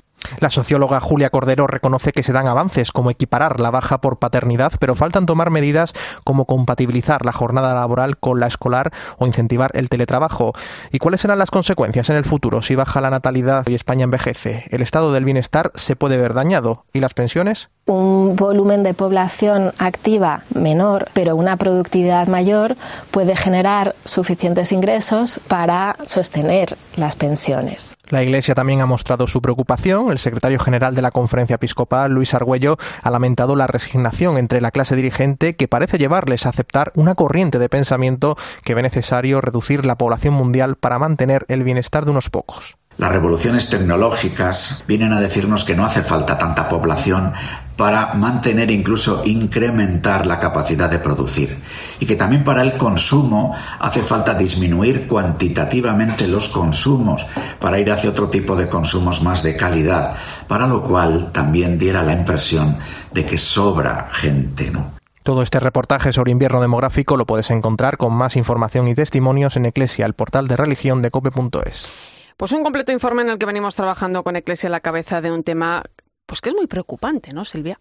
La socióloga Julia Cordero reconoce que se dan avances como equiparar la baja por paternidad, pero faltan tomar medidas como compatibilizar la jornada laboral con la escolar o incentivar el teletrabajo. ¿Y cuáles serán las consecuencias en el futuro si baja la natalidad y España envejece? El estado del bienestar se puede ver dañado. ¿Y las pensiones? Un volumen de población activa menor, pero una productividad mayor, puede generar suficientes ingresos para sostener las pensiones. La Iglesia también ha mostrado su preocupación. El secretario general de la Conferencia Episcopal, Luis Argüello, ha lamentado la resignación entre la clase dirigente que parece llevarles a aceptar una corriente de pensamiento que ve necesario reducir la población mundial para mantener el bienestar de unos pocos. Las revoluciones tecnológicas vienen a decirnos que no hace falta tanta población para mantener incluso incrementar la capacidad de producir y que también para el consumo hace falta disminuir cuantitativamente los consumos para ir hacia otro tipo de consumos más de calidad, para lo cual también diera la impresión de que sobra gente, ¿no? Todo este reportaje sobre invierno demográfico lo puedes encontrar con más información y testimonios en Eclesia, el portal de religión de cope.es. Pues un completo informe en el que venimos trabajando con Eclesia a la cabeza de un tema pues que es muy preocupante, ¿no, Silvia?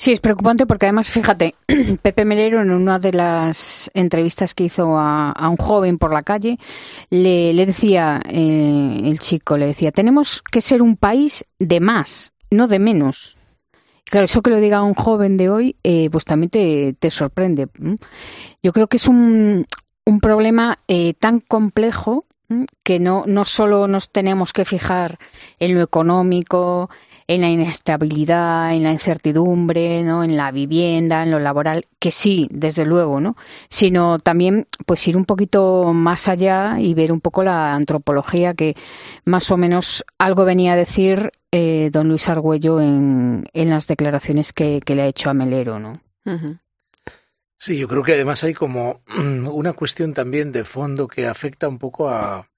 Sí, es preocupante porque además, fíjate, Pepe Melero en una de las entrevistas que hizo a, un joven por la calle, le, decía, eh, el chico le decía, tenemos que ser un país de más, no de menos. Claro, eso que lo diga un joven de hoy, eh, pues también te, sorprende. Yo creo que es un, un problema eh, tan complejo que no, no solo nos tenemos que fijar en lo económico, en la inestabilidad, en la incertidumbre, ¿no? en la vivienda, en lo laboral, que sí, desde luego, ¿no? Sino también pues ir un poquito más allá y ver un poco la antropología que más o menos algo venía a decir eh, don Luis Argüello en, en las declaraciones que, le ha hecho a Melero, ¿no? Sí, yo creo que además hay como una cuestión también de fondo que afecta un poco a,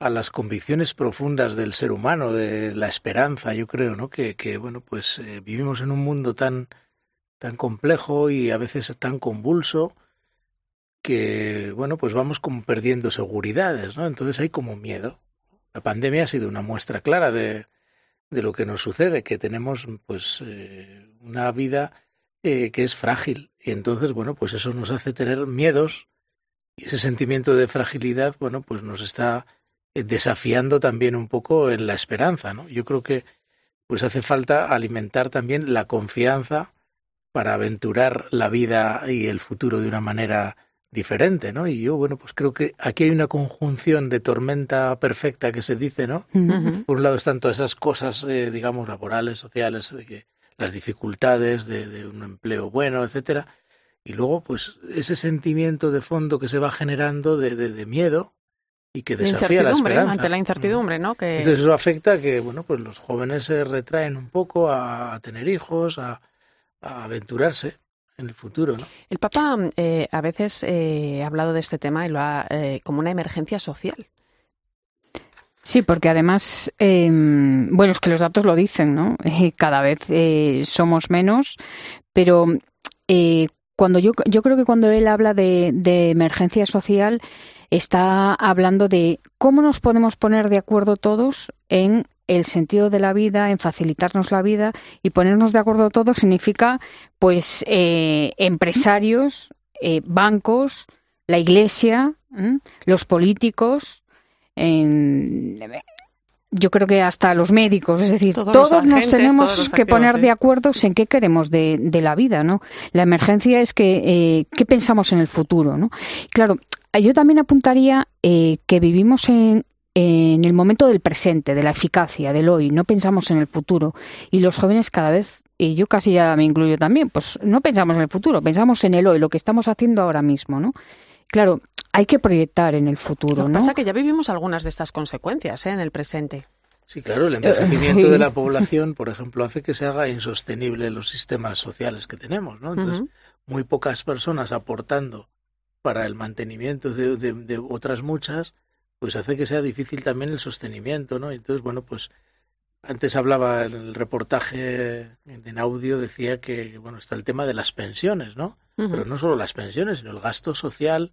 a las convicciones profundas del ser humano, de la esperanza, yo creo, ¿no? Que, que bueno, pues eh, vivimos en un mundo tan, tan complejo y a veces tan convulso que, bueno, pues vamos como perdiendo seguridades, ¿no? Entonces hay como miedo. La pandemia ha sido una muestra clara de, de lo que nos sucede, que tenemos pues eh, una vida eh, que es frágil. Y entonces, bueno, pues eso nos hace tener miedos y ese sentimiento de fragilidad, bueno, pues nos está desafiando también un poco en la esperanza, ¿no? Yo creo que pues hace falta alimentar también la confianza para aventurar la vida y el futuro de una manera diferente, ¿no? Y yo, bueno, pues creo que aquí hay una conjunción de tormenta perfecta que se dice, ¿no? Por un lado están todas esas cosas, eh, digamos, laborales, sociales, de que las dificultades de, un empleo bueno, etcétera, y luego, pues, ese sentimiento de fondo que se va generando de, de miedo y que desafía la esperanza. Ante la incertidumbre, ¿no? Que... Entonces eso afecta a que, bueno, pues los jóvenes se retraen un poco a, tener hijos, a, a aventurarse en el futuro. ¿no? El Papa eh, a veces eh, ha hablado de este tema y lo ha eh, como una emergencia social. Sí, porque además, em, bueno, es que los datos lo dicen, ¿no? cada vez somos menos, pero cuando yo, yo creo que cuando él habla de, de emergencia social, está hablando de cómo nos podemos poner de acuerdo todos en el sentido de la vida, en facilitarnos la vida y ponernos de acuerdo todos significa, pues, eh, empresarios, eh, bancos, la iglesia, los políticos, yo creo que hasta los médicos, es decir, todos, nos tenemos que poner de acuerdo en qué queremos de, la vida, ¿no? La emergencia es que eh, qué pensamos en el futuro, ¿no? Claro, yo también apuntaría que vivimos en, en el momento del presente, de la eficacia, del hoy, no pensamos en el futuro. Y los jóvenes cada vez, y yo casi ya me incluyo también, pues no pensamos en el futuro, pensamos en el hoy, lo que estamos haciendo ahora mismo, ¿no? Claro, hay que proyectar en el futuro, lo que ¿no? pasa que ya vivimos algunas de estas consecuencias ¿eh? en el presente. Sí, claro, el envejecimiento de la población, por ejemplo, hace que se haga insostenible los sistemas sociales que tenemos, ¿no? Entonces, muy pocas personas aportando para el mantenimiento de otras muchas, pues hace que sea difícil también el sostenimiento, ¿no? Entonces, bueno, pues antes hablaba en el reportaje en audio, decía que, bueno, está el tema de las pensiones, ¿no? Pero no solo las pensiones, sino el gasto social.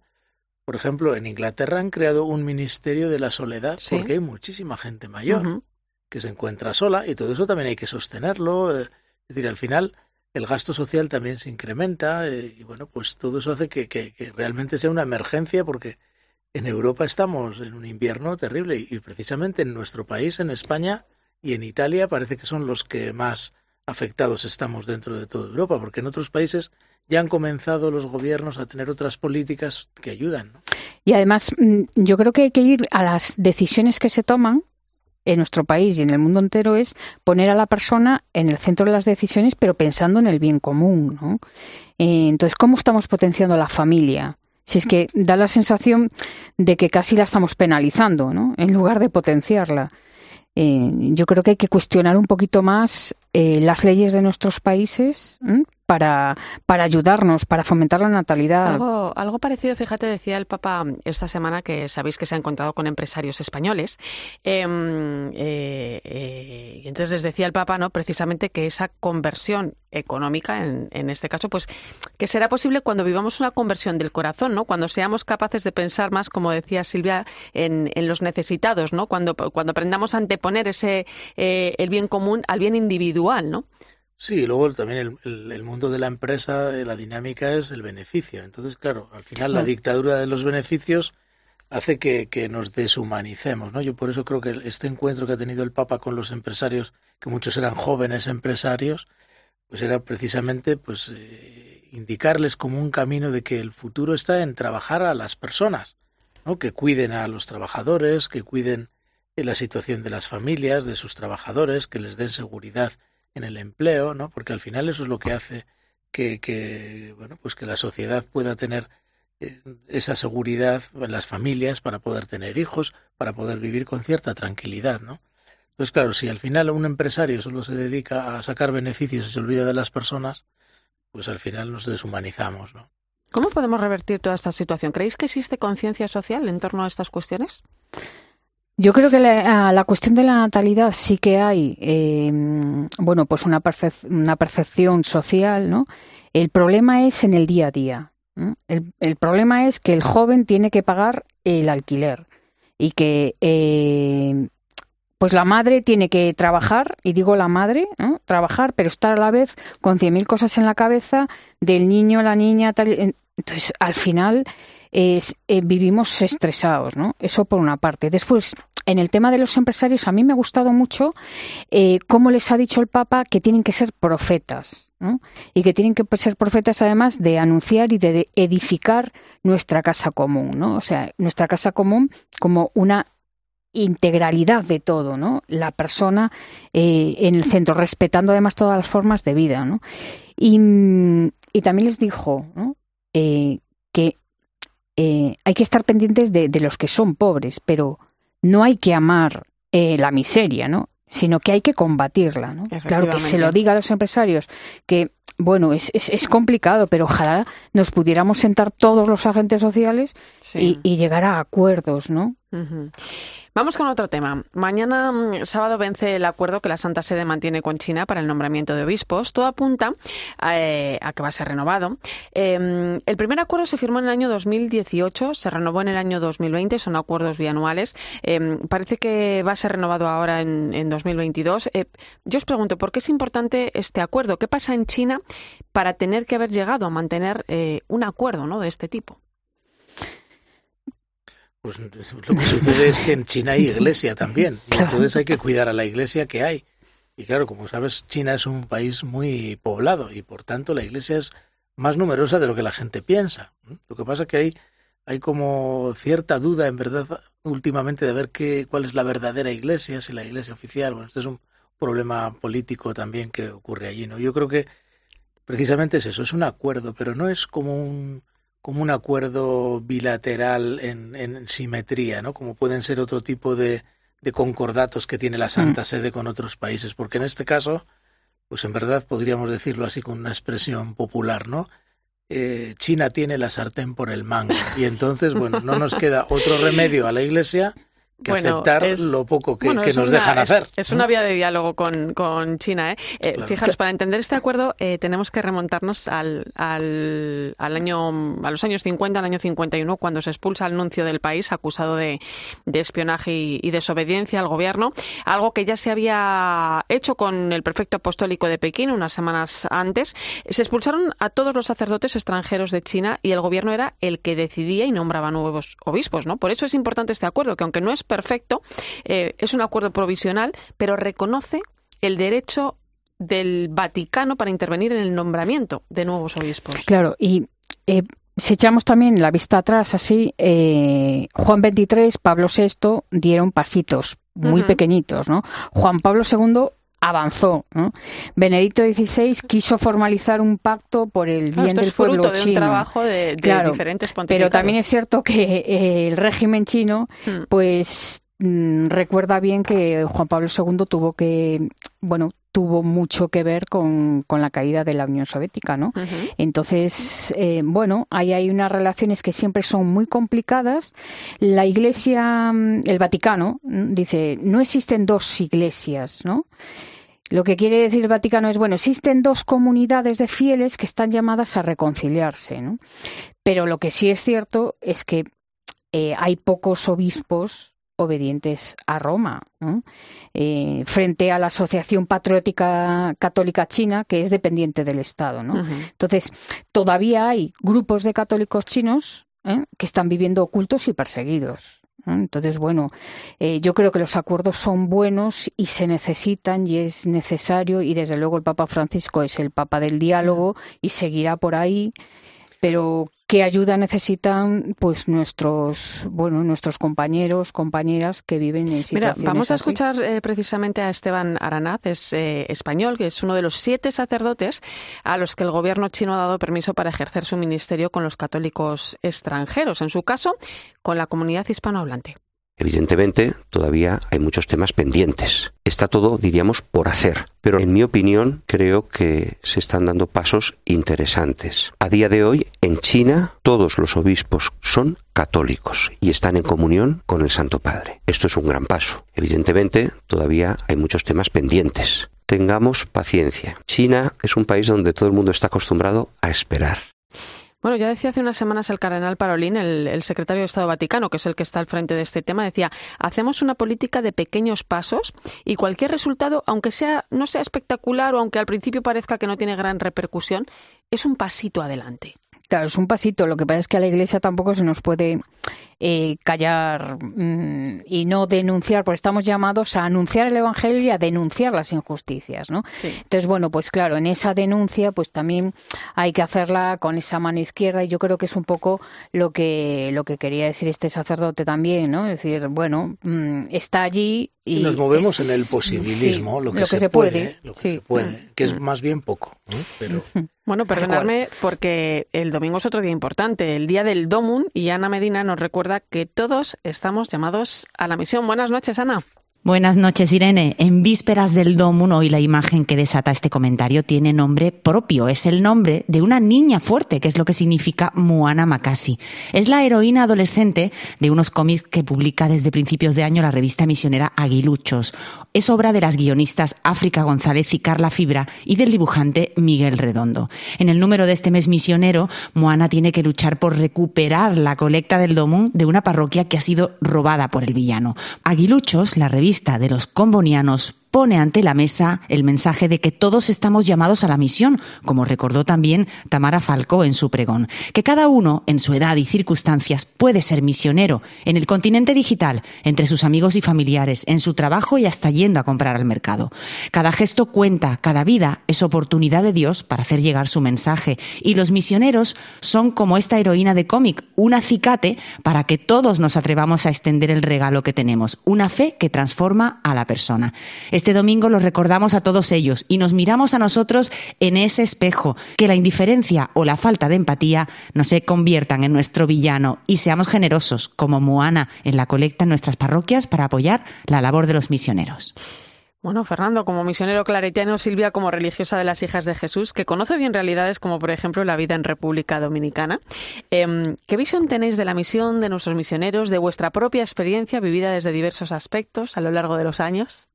Por ejemplo, en Inglaterra han creado un ministerio de la soledad porque hay muchísima gente mayor que se encuentra sola y todo eso también hay que sostenerlo. Eh, es decir, al final el gasto social también se incrementa eh, y bueno, pues todo eso hace que, que, que realmente sea una emergencia porque en Europa estamos en un invierno terrible y precisamente en nuestro país, en España y en Italia, parece que son los que más afectados estamos dentro de toda Europa, porque en otros países ya han comenzado los gobiernos a tener otras políticas que ayudan. Y además, mm, yo creo que hay que ir a las decisiones que se toman en nuestro país y en el mundo entero es poner a la persona en el centro de las decisiones, pero pensando en el bien común. ¿no? Eh, entonces, ¿cómo estamos potenciando la familia? Si es que da la sensación de que casi la estamos penalizando, ¿no? En lugar de potenciarla. Eh, yo creo que hay que cuestionar un poquito más eh, las leyes de nuestros países para, para ayudarnos, para fomentar la natalidad. Algo, algo parecido, fíjate, decía el Papa esta semana que sabéis que se ha encontrado con empresarios españoles. Em, eh, eh, y entonces les decía el Papa, ¿no? Precisamente que esa conversión económica, en, en, este caso, pues que será posible cuando vivamos una conversión del corazón, ¿no? Cuando seamos capaces de pensar más, como decía Silvia, en, en los necesitados, ¿no? Cuando, cuando aprendamos a anteponer ese eh, el bien común al bien individual, ¿no? Sí, luego también el, el, mundo de la empresa, eh, la dinámica es el beneficio. Entonces, claro, al final la dictadura de los beneficios hace que, que, nos deshumanicemos, ¿no? Yo por eso creo que este encuentro que ha tenido el Papa con los empresarios, que muchos eran jóvenes empresarios, pues era precisamente pues eh, indicarles como un camino de que el futuro está en trabajar a las personas, ¿no? Que cuiden a los trabajadores, que cuiden la situación de las familias, de sus trabajadores, que les den seguridad en el empleo, ¿no? Porque al final eso es lo que hace que, que bueno, pues que la sociedad pueda tener eh, esa seguridad en las familias para poder tener hijos, para poder vivir con cierta tranquilidad, ¿no? Entonces, claro, si al final un empresario solo se dedica a sacar beneficios y se olvida de las personas, pues al final nos deshumanizamos, ¿no? ¿Cómo podemos revertir toda esta situación? ¿Creéis que existe conciencia social en torno a estas cuestiones? Yo creo que la, la, cuestión de la natalidad sí que hay, eh, bueno, pues una, percep una, percepción social, ¿no? El problema es en el día a día. ¿no? El, problema es que el joven tiene que pagar el alquiler y que eh, pues la madre tiene que trabajar, y digo la madre, ¿no? trabajar, pero estar a la vez con cien mil cosas en la cabeza del niño, la niña, tal. Entonces, al final es, eh, vivimos estresados, ¿no? Eso por una parte. Después, en el tema de los empresarios, a mí me ha gustado mucho eh, cómo les ha dicho el Papa que tienen que ser profetas, ¿no? Y que tienen que ser profetas además de anunciar y de edificar nuestra casa común, ¿no? O sea, nuestra casa común como una integralidad de todo, ¿no? La persona eh, en el centro, respetando además todas las formas de vida, ¿no? Y, también les dijo. Eh, que hay que estar pendientes de, los que son pobres, pero no hay que amar eh, la miseria, ¿no? Sino que hay que combatirla, ¿no? Claro que se lo diga a los empresarios que bueno, es, es, es, complicado, pero ojalá nos pudiéramos sentar todos los agentes sociales sí. y, y, llegar a acuerdos, ¿no? Uh -huh. Vamos con otro tema. Mañana mm, sábado vence el acuerdo que la Santa Sede mantiene con China para el nombramiento de obispos. Todo apunta eh, a que va a ser renovado. Eh, el primer acuerdo se firmó en el año 2018, se renovó en el año 2020, son acuerdos bianuales. Eh, parece que va a ser renovado ahora en, en 2022. Eh, yo os pregunto, ¿por qué es importante este acuerdo? ¿Qué pasa en China para tener que haber llegado a mantener eh, un acuerdo ¿no? de este tipo? Pues lo que sucede es que en China hay iglesia también, y entonces hay que cuidar a la iglesia que hay. Y claro, como sabes, China es un país muy poblado y por tanto la iglesia es más numerosa de lo que la gente piensa. Lo que pasa es que hay, hay como cierta duda, en verdad, últimamente de ver qué, cuál es la verdadera iglesia, si la iglesia oficial. Bueno, este es un problema político también que ocurre allí, ¿no? Yo creo que precisamente es eso, es un acuerdo, pero no es como un como un acuerdo bilateral en, en, simetría, ¿no? Como pueden ser otro tipo de, de concordatos que tiene la Santa Sede con otros países, porque en este caso, pues en verdad podríamos decirlo así con una expresión popular, ¿no? Eh, China tiene la sartén por el mango y entonces, bueno, no nos queda otro remedio a la Iglesia que bueno, aceptar es, lo poco que, bueno, que nos una, dejan hacer. Es, es, una vía de diálogo con, con China. ¿eh? Eh, claro. Fijaros, para entender este acuerdo eh, tenemos que remontarnos al, al, al, año, a los años 50, al año 51, cuando se expulsa al nuncio del país acusado de, de espionaje y, y, desobediencia al gobierno, algo que ya se había hecho con el prefecto apostólico de Pekín unas semanas antes. Se expulsaron a todos los sacerdotes extranjeros de China y el gobierno era el que decidía y nombraba nuevos obispos. ¿no? Por eso es importante este acuerdo, que aunque no es perfecto, eh, es un acuerdo provisional, pero reconoce el derecho del Vaticano para intervenir en el nombramiento de nuevos obispos. Claro, y eh, si echamos también la vista atrás así, eh, Juan XXIII, Pablo VI dieron pasitos muy uh -huh. pequeñitos, ¿no? Juan Pablo II avanzó. ¿no? Benedicto XVI quiso formalizar un pacto por el bien Esto del es pueblo fruto chino. de un trabajo de, de claro, diferentes Pero también es cierto que eh, el régimen chino, hmm. pues recuerda bien que Juan Pablo II tuvo que, bueno, tuvo mucho que ver con, con la caída de la Unión Soviética, ¿no? Uh -huh. Entonces, eh, bueno, ahí hay unas relaciones que siempre son muy complicadas. La Iglesia, mm, el Vaticano, mm, dice, no existen dos iglesias, ¿no? Lo que quiere decir el Vaticano es, bueno, existen dos comunidades de fieles que están llamadas a reconciliarse, ¿no? Pero lo que sí es cierto es que eh, hay pocos obispos obedientes a Roma, ¿no? eh, frente a la Asociación Patriótica Católica China, que es dependiente del Estado. ¿no? Uh -huh. Entonces, todavía hay grupos de católicos chinos ¿eh? que están viviendo ocultos y perseguidos. Entonces, bueno, eh, yo creo que los acuerdos son buenos y se necesitan y es necesario y desde luego el Papa Francisco es el Papa del diálogo y seguirá por ahí, pero qué ayuda necesitan pues nuestros bueno nuestros compañeros compañeras que viven en situaciones Mira, vamos a así. escuchar eh, precisamente a Esteban Aranaz es eh, español que es uno de los siete sacerdotes a los que el gobierno chino ha dado permiso para ejercer su ministerio con los católicos extranjeros en su caso con la comunidad hispanohablante Evidentemente, todavía hay muchos temas pendientes. está todo, diríamos, por hacer. Pero en mi opinión creo que se están dando pasos interesantes. A día de hoy, en China, todos los obispos son católicos y están en comunión con el Santo Padre. Esto es un gran paso. Evidentemente, todavía hay muchos temas pendientes. Tengamos paciencia. China es un país donde todo el mundo está acostumbrado a esperar. Bueno, ya decía hace unas semanas el cardenal Parolín, el, secretario de Estado Vaticano, que es el que está al frente de este tema, decía, hacemos una política de pequeños pasos y cualquier resultado, aunque sea no sea espectacular o aunque al principio parezca que no tiene gran repercusión, es un pasito adelante. Claro, es un pasito. Lo que pasa es que a la Iglesia tampoco se nos puede eh, callar mm, y no denunciar, porque estamos llamados a anunciar el Evangelio y a denunciar las injusticias, ¿no? Entonces, bueno, pues claro, en esa denuncia, pues también hay que hacerla con esa mano izquierda y yo creo que es un poco lo que lo que quería decir este sacerdote también, ¿no? Es decir, bueno, mm, está allí y, nos movemos en el posibilismo, lo, que se, puede, lo que se puede, que es mm. más bien poco, pero bueno, perdonadme porque el domingo es otro día importante, el día del Domun, y Ana Medina nos recuerda que todos estamos llamados a la misión. Buenas noches, Ana. Buenas noches, Irene. En vísperas del Domun, hoy la imagen que desata este comentario tiene nombre propio. Es el nombre de una niña fuerte, que es lo que significa Muana Makasi. Es la heroína adolescente de unos cómics que publica desde principios de año la revista misionera Aguiluchos. Es obra de las guionistas África González y Carla Fibra y del dibujante Miguel Redondo. En el número de este mes misionero, Moana tiene que luchar por recuperar la colecta del Domun de una parroquia que ha sido robada por el villano. Aguiluchos, la revista de los combonianos pone ante la mesa el mensaje de que todos estamos llamados a la misión, como recordó también Tamara Falcó en su pregón, que cada uno, en su edad y circunstancias, puede ser misionero en el continente digital, entre sus amigos y familiares, en su trabajo y hasta yendo a comprar al mercado. Cada gesto cuenta, cada vida es oportunidad de Dios para hacer llegar su mensaje, y los misioneros son como esta heroína de cómic, un acicate para que todos nos atrevamos a extender el regalo que tenemos, una fe que transforma a la persona. Este domingo los recordamos a todos ellos y nos miramos a nosotros en ese espejo, que la indiferencia o la falta de empatía no se conviertan en nuestro villano y seamos generosos, como Moana, en la colecta en nuestras parroquias para apoyar la labor de los misioneros. Bueno, Fernando, como misionero claretiano, Silvia como religiosa de las hijas de Jesús, que conoce bien realidades como, por ejemplo, la vida en República Dominicana. Em, ¿Qué visión tenéis de la misión de nuestros misioneros, de vuestra propia experiencia vivida desde diversos aspectos a lo largo de los años?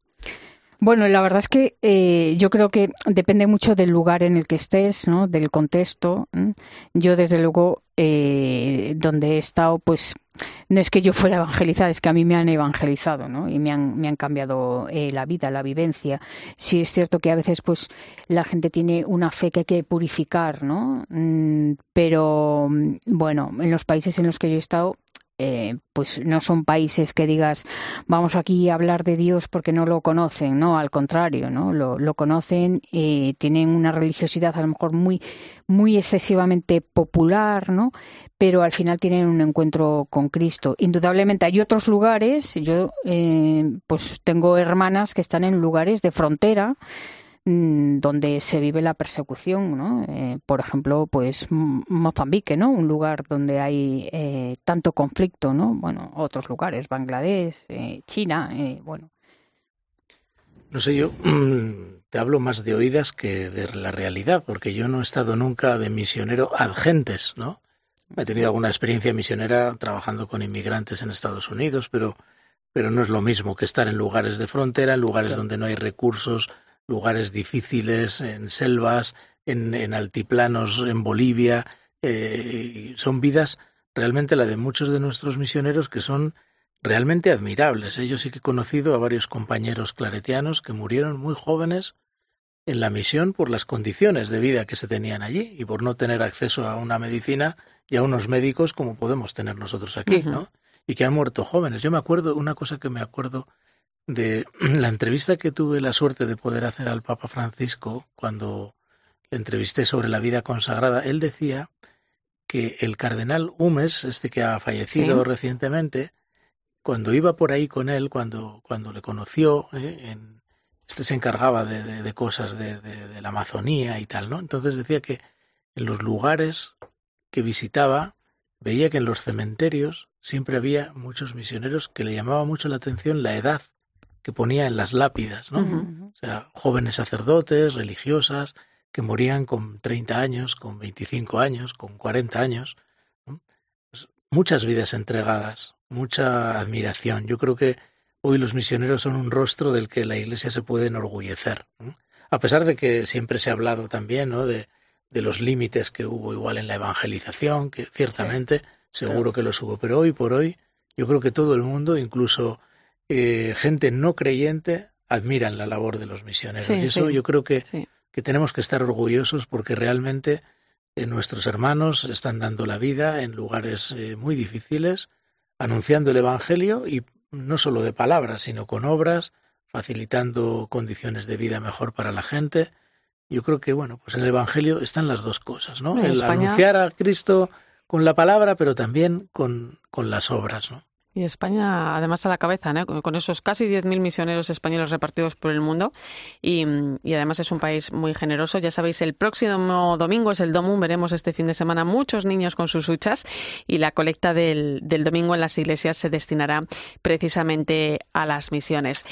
Bueno, la verdad es que eh, yo creo que depende mucho del lugar en el que estés, ¿no? del contexto. Yo, desde luego, eh, donde he estado, pues no es que yo fuera a evangelizar, es que a mí me han evangelizado, ¿no? Y me han, me han cambiado eh, la vida, la vivencia. Sí es cierto que a veces, pues, la gente tiene una fe que hay que purificar, ¿no? Mm, pero, bueno, en los países en los que yo he estado, eh, pues no son países que digas vamos aquí a hablar de Dios porque no lo conocen, no, al contrario, no, lo, conocen y tienen una religiosidad a lo mejor muy, muy excesivamente popular, no, pero al final tienen un encuentro con Cristo. Indudablemente hay otros lugares, yo eh, pues tengo hermanas que están en lugares de frontera donde se vive la persecución, ¿no? Eh, por ejemplo, pues Mozambique, ¿no? Un lugar donde hay eh, tanto conflicto, ¿no? Bueno, otros lugares, Bangladesh, eh, China, bueno. No sé, yo mm, te hablo más de oídas que de la realidad, porque yo no he estado nunca de misionero ad gentes, ¿no? He tenido alguna experiencia misionera trabajando con inmigrantes en Estados Unidos, pero, pero no es lo mismo que estar en lugares de frontera, en lugares donde no hay recursos, lugares difíciles, en selvas, en, altiplanos, en Bolivia. Eh, son vidas realmente la de muchos de nuestros misioneros que son realmente admirables. Yo sí que he conocido a varios compañeros claretianos que murieron muy jóvenes en la misión por las condiciones de vida que se tenían allí y por no tener acceso a una medicina y a unos médicos como podemos tener nosotros aquí, ¿no? Y que han muerto jóvenes. Yo me acuerdo, una cosa que me acuerdo de la entrevista que tuve la suerte de poder hacer al Papa Francisco cuando le entrevisté sobre la vida consagrada, él decía que el cardenal Humes, este que ha fallecido recientemente, cuando iba por ahí con él, cuando, cuando le conoció, eh, en, este se encargaba de, de, cosas de, de, la Amazonía y tal, ¿no? Entonces decía que en los lugares que visitaba, veía que en los cementerios siempre había muchos misioneros que le llamaba mucho la atención la edad que ponía en las lápidas, ¿no? O sea, jóvenes sacerdotes, religiosas, que morían con 30 años, con 25 años, con 40 años. Pues muchas vidas entregadas, mucha admiración. Yo creo que hoy los misioneros son un rostro del que la Iglesia se puede enorgullecer. A pesar de que siempre se ha hablado también ¿no? de, de los límites que hubo igual en la evangelización, que ciertamente seguro que los hubo, pero hoy por hoy yo creo que todo el mundo, incluso eh, gente no creyente, admiran la labor de los misioneros. y eso yo creo que, que tenemos que estar orgullosos porque realmente eh, nuestros hermanos están dando la vida en lugares eh, muy difíciles, anunciando el Evangelio y no solo de palabras, sino con obras, facilitando condiciones de vida mejor para la gente. Yo creo que, bueno, pues en el Evangelio están las dos cosas, ¿no? El anunciar a Cristo con la palabra, pero también con, con las obras, ¿no? Y España, además, a la cabeza, ¿no? con esos casi 10.000 misioneros españoles repartidos por el mundo. Y, y, además es un país muy generoso. Ya sabéis, el próximo domingo es el Domum. Veremos este fin de semana muchos niños con sus huchas. Y la colecta del, del domingo en las iglesias se destinará precisamente a las misiones.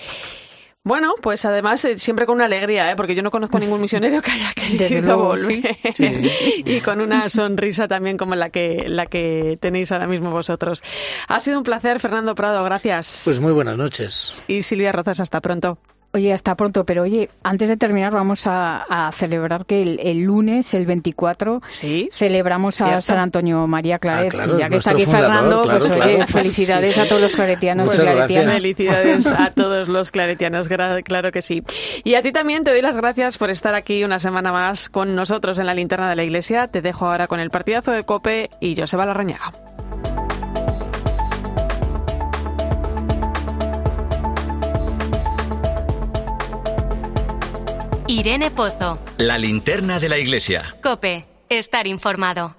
Bueno, pues además eh, siempre con una alegría, ¿eh? porque yo no conozco ningún misionero que haya querido volver y con una sonrisa también como la que la que tenéis ahora mismo vosotros. Ha sido un placer, Fernando Prado, gracias. Pues muy buenas noches. Y Silvia Rozas, hasta pronto. Oye, hasta pronto, pero oye, antes de terminar vamos a, celebrar que el, lunes, el 24, ¿Sí? celebramos a San Antonio María Claret. Ah, ya que está aquí Fernando, pues oye, felicidades a todos los claretianos y claretianas. Felicidades a todos los claretianos, claro que sí. Y a ti también te doy las gracias por estar aquí una semana más con nosotros en la linterna de la iglesia. Te dejo ahora con el partidazo de Cope y Joseba Larrañaga. Irene Pozo. La linterna de la iglesia. Cope, estar informado.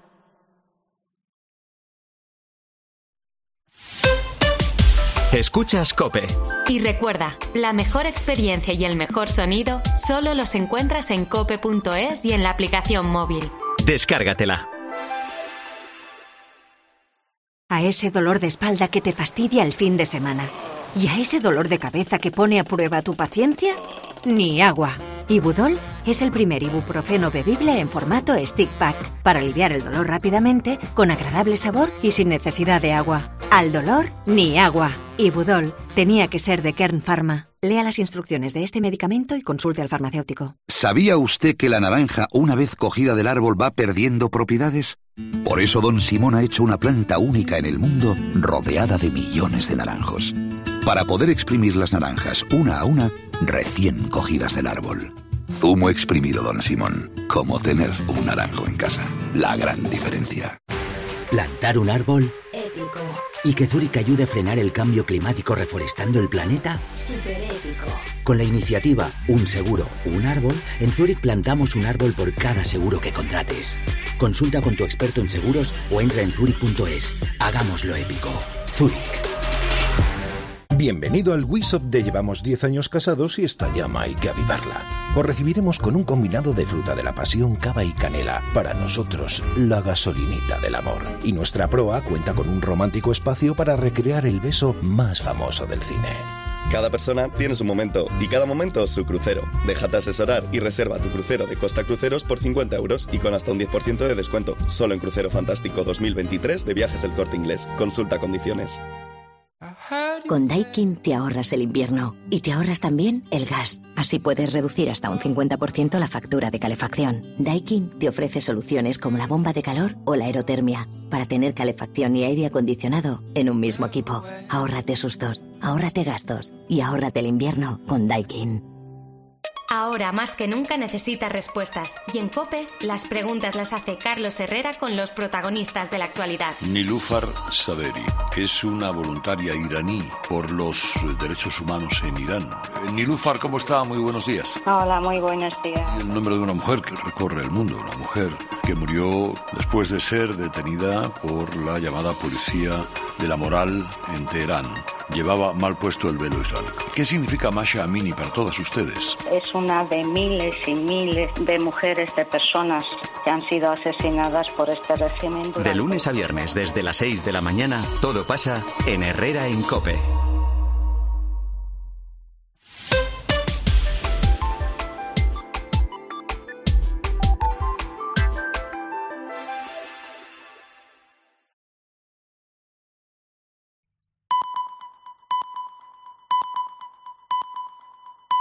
Escuchas Cope. Y recuerda, la mejor experiencia y el mejor sonido solo los encuentras en cope.es y en la aplicación móvil. Descárgatela. A ese dolor de espalda que te fastidia el fin de semana. Y a ese dolor de cabeza que pone a prueba tu paciencia, ni agua. Ibudol es el primer ibuprofeno bebible en formato stick pack para aliviar el dolor rápidamente, con agradable sabor y sin necesidad de agua. Al dolor, ni agua. Ibudol tenía que ser de Kern Pharma. Lea las instrucciones de este medicamento y consulte al farmacéutico. ¿Sabía usted que la naranja, una vez cogida del árbol, va perdiendo propiedades? Por eso Don Simón ha hecho una planta única en el mundo, rodeada de millones de naranjos para poder exprimir las naranjas una a una recién cogidas del árbol. Zumo exprimido, don Simón, como tener un naranjo en casa. La gran diferencia. Plantar un árbol. Ético. Y que Zurich ayude a frenar el cambio climático reforestando el planeta. Super ético. Con la iniciativa Un seguro, un árbol, en Zurich plantamos un árbol por cada seguro que contrates. Consulta con tu experto en seguros o entra en zurich.es. Hagámoslo épico. Zurich. Bienvenido al Wisoft de Llevamos 10 años casados y esta llama hay que avivarla. Os recibiremos con un combinado de fruta de la pasión, cava y canela. Para nosotros, la gasolinita del amor. Y nuestra proa cuenta con un romántico espacio para recrear el beso más famoso del cine. Cada persona tiene su momento y cada momento su crucero. Déjate asesorar y reserva tu crucero de Costa Cruceros por 50 euros y con hasta un 10% de descuento. Solo en Crucero Fantástico 2023 de Viajes El Corte Inglés. Consulta condiciones. Con Daikin te ahorras el invierno y te ahorras también el gas. Así puedes reducir hasta un 50% la factura de calefacción. Daikin te ofrece soluciones como la bomba de calor o la aerotermia para tener calefacción y aire acondicionado en un mismo equipo. Ahórrate sustos, ahórrate gastos y ahórrate el invierno con Daikin. Ahora más que nunca necesita respuestas y en COPE las preguntas las hace Carlos Herrera con los protagonistas de la actualidad. Nilufar Saderi es una voluntaria iraní por los derechos humanos en Irán. Eh, Nilufar, ¿cómo está? Muy buenos días. Hola, muy buenos días. el nombre de una mujer que recorre el mundo, una mujer que murió después de ser detenida por la llamada policía de la moral en Teherán. Llevaba mal puesto el velo islámico. ¿Qué significa Masha Amini para todas ustedes? Es una de miles y miles de mujeres, de personas que han sido asesinadas por este régimen. De lunes a viernes, desde las 6 de la mañana, todo pasa en Herrera en Cope.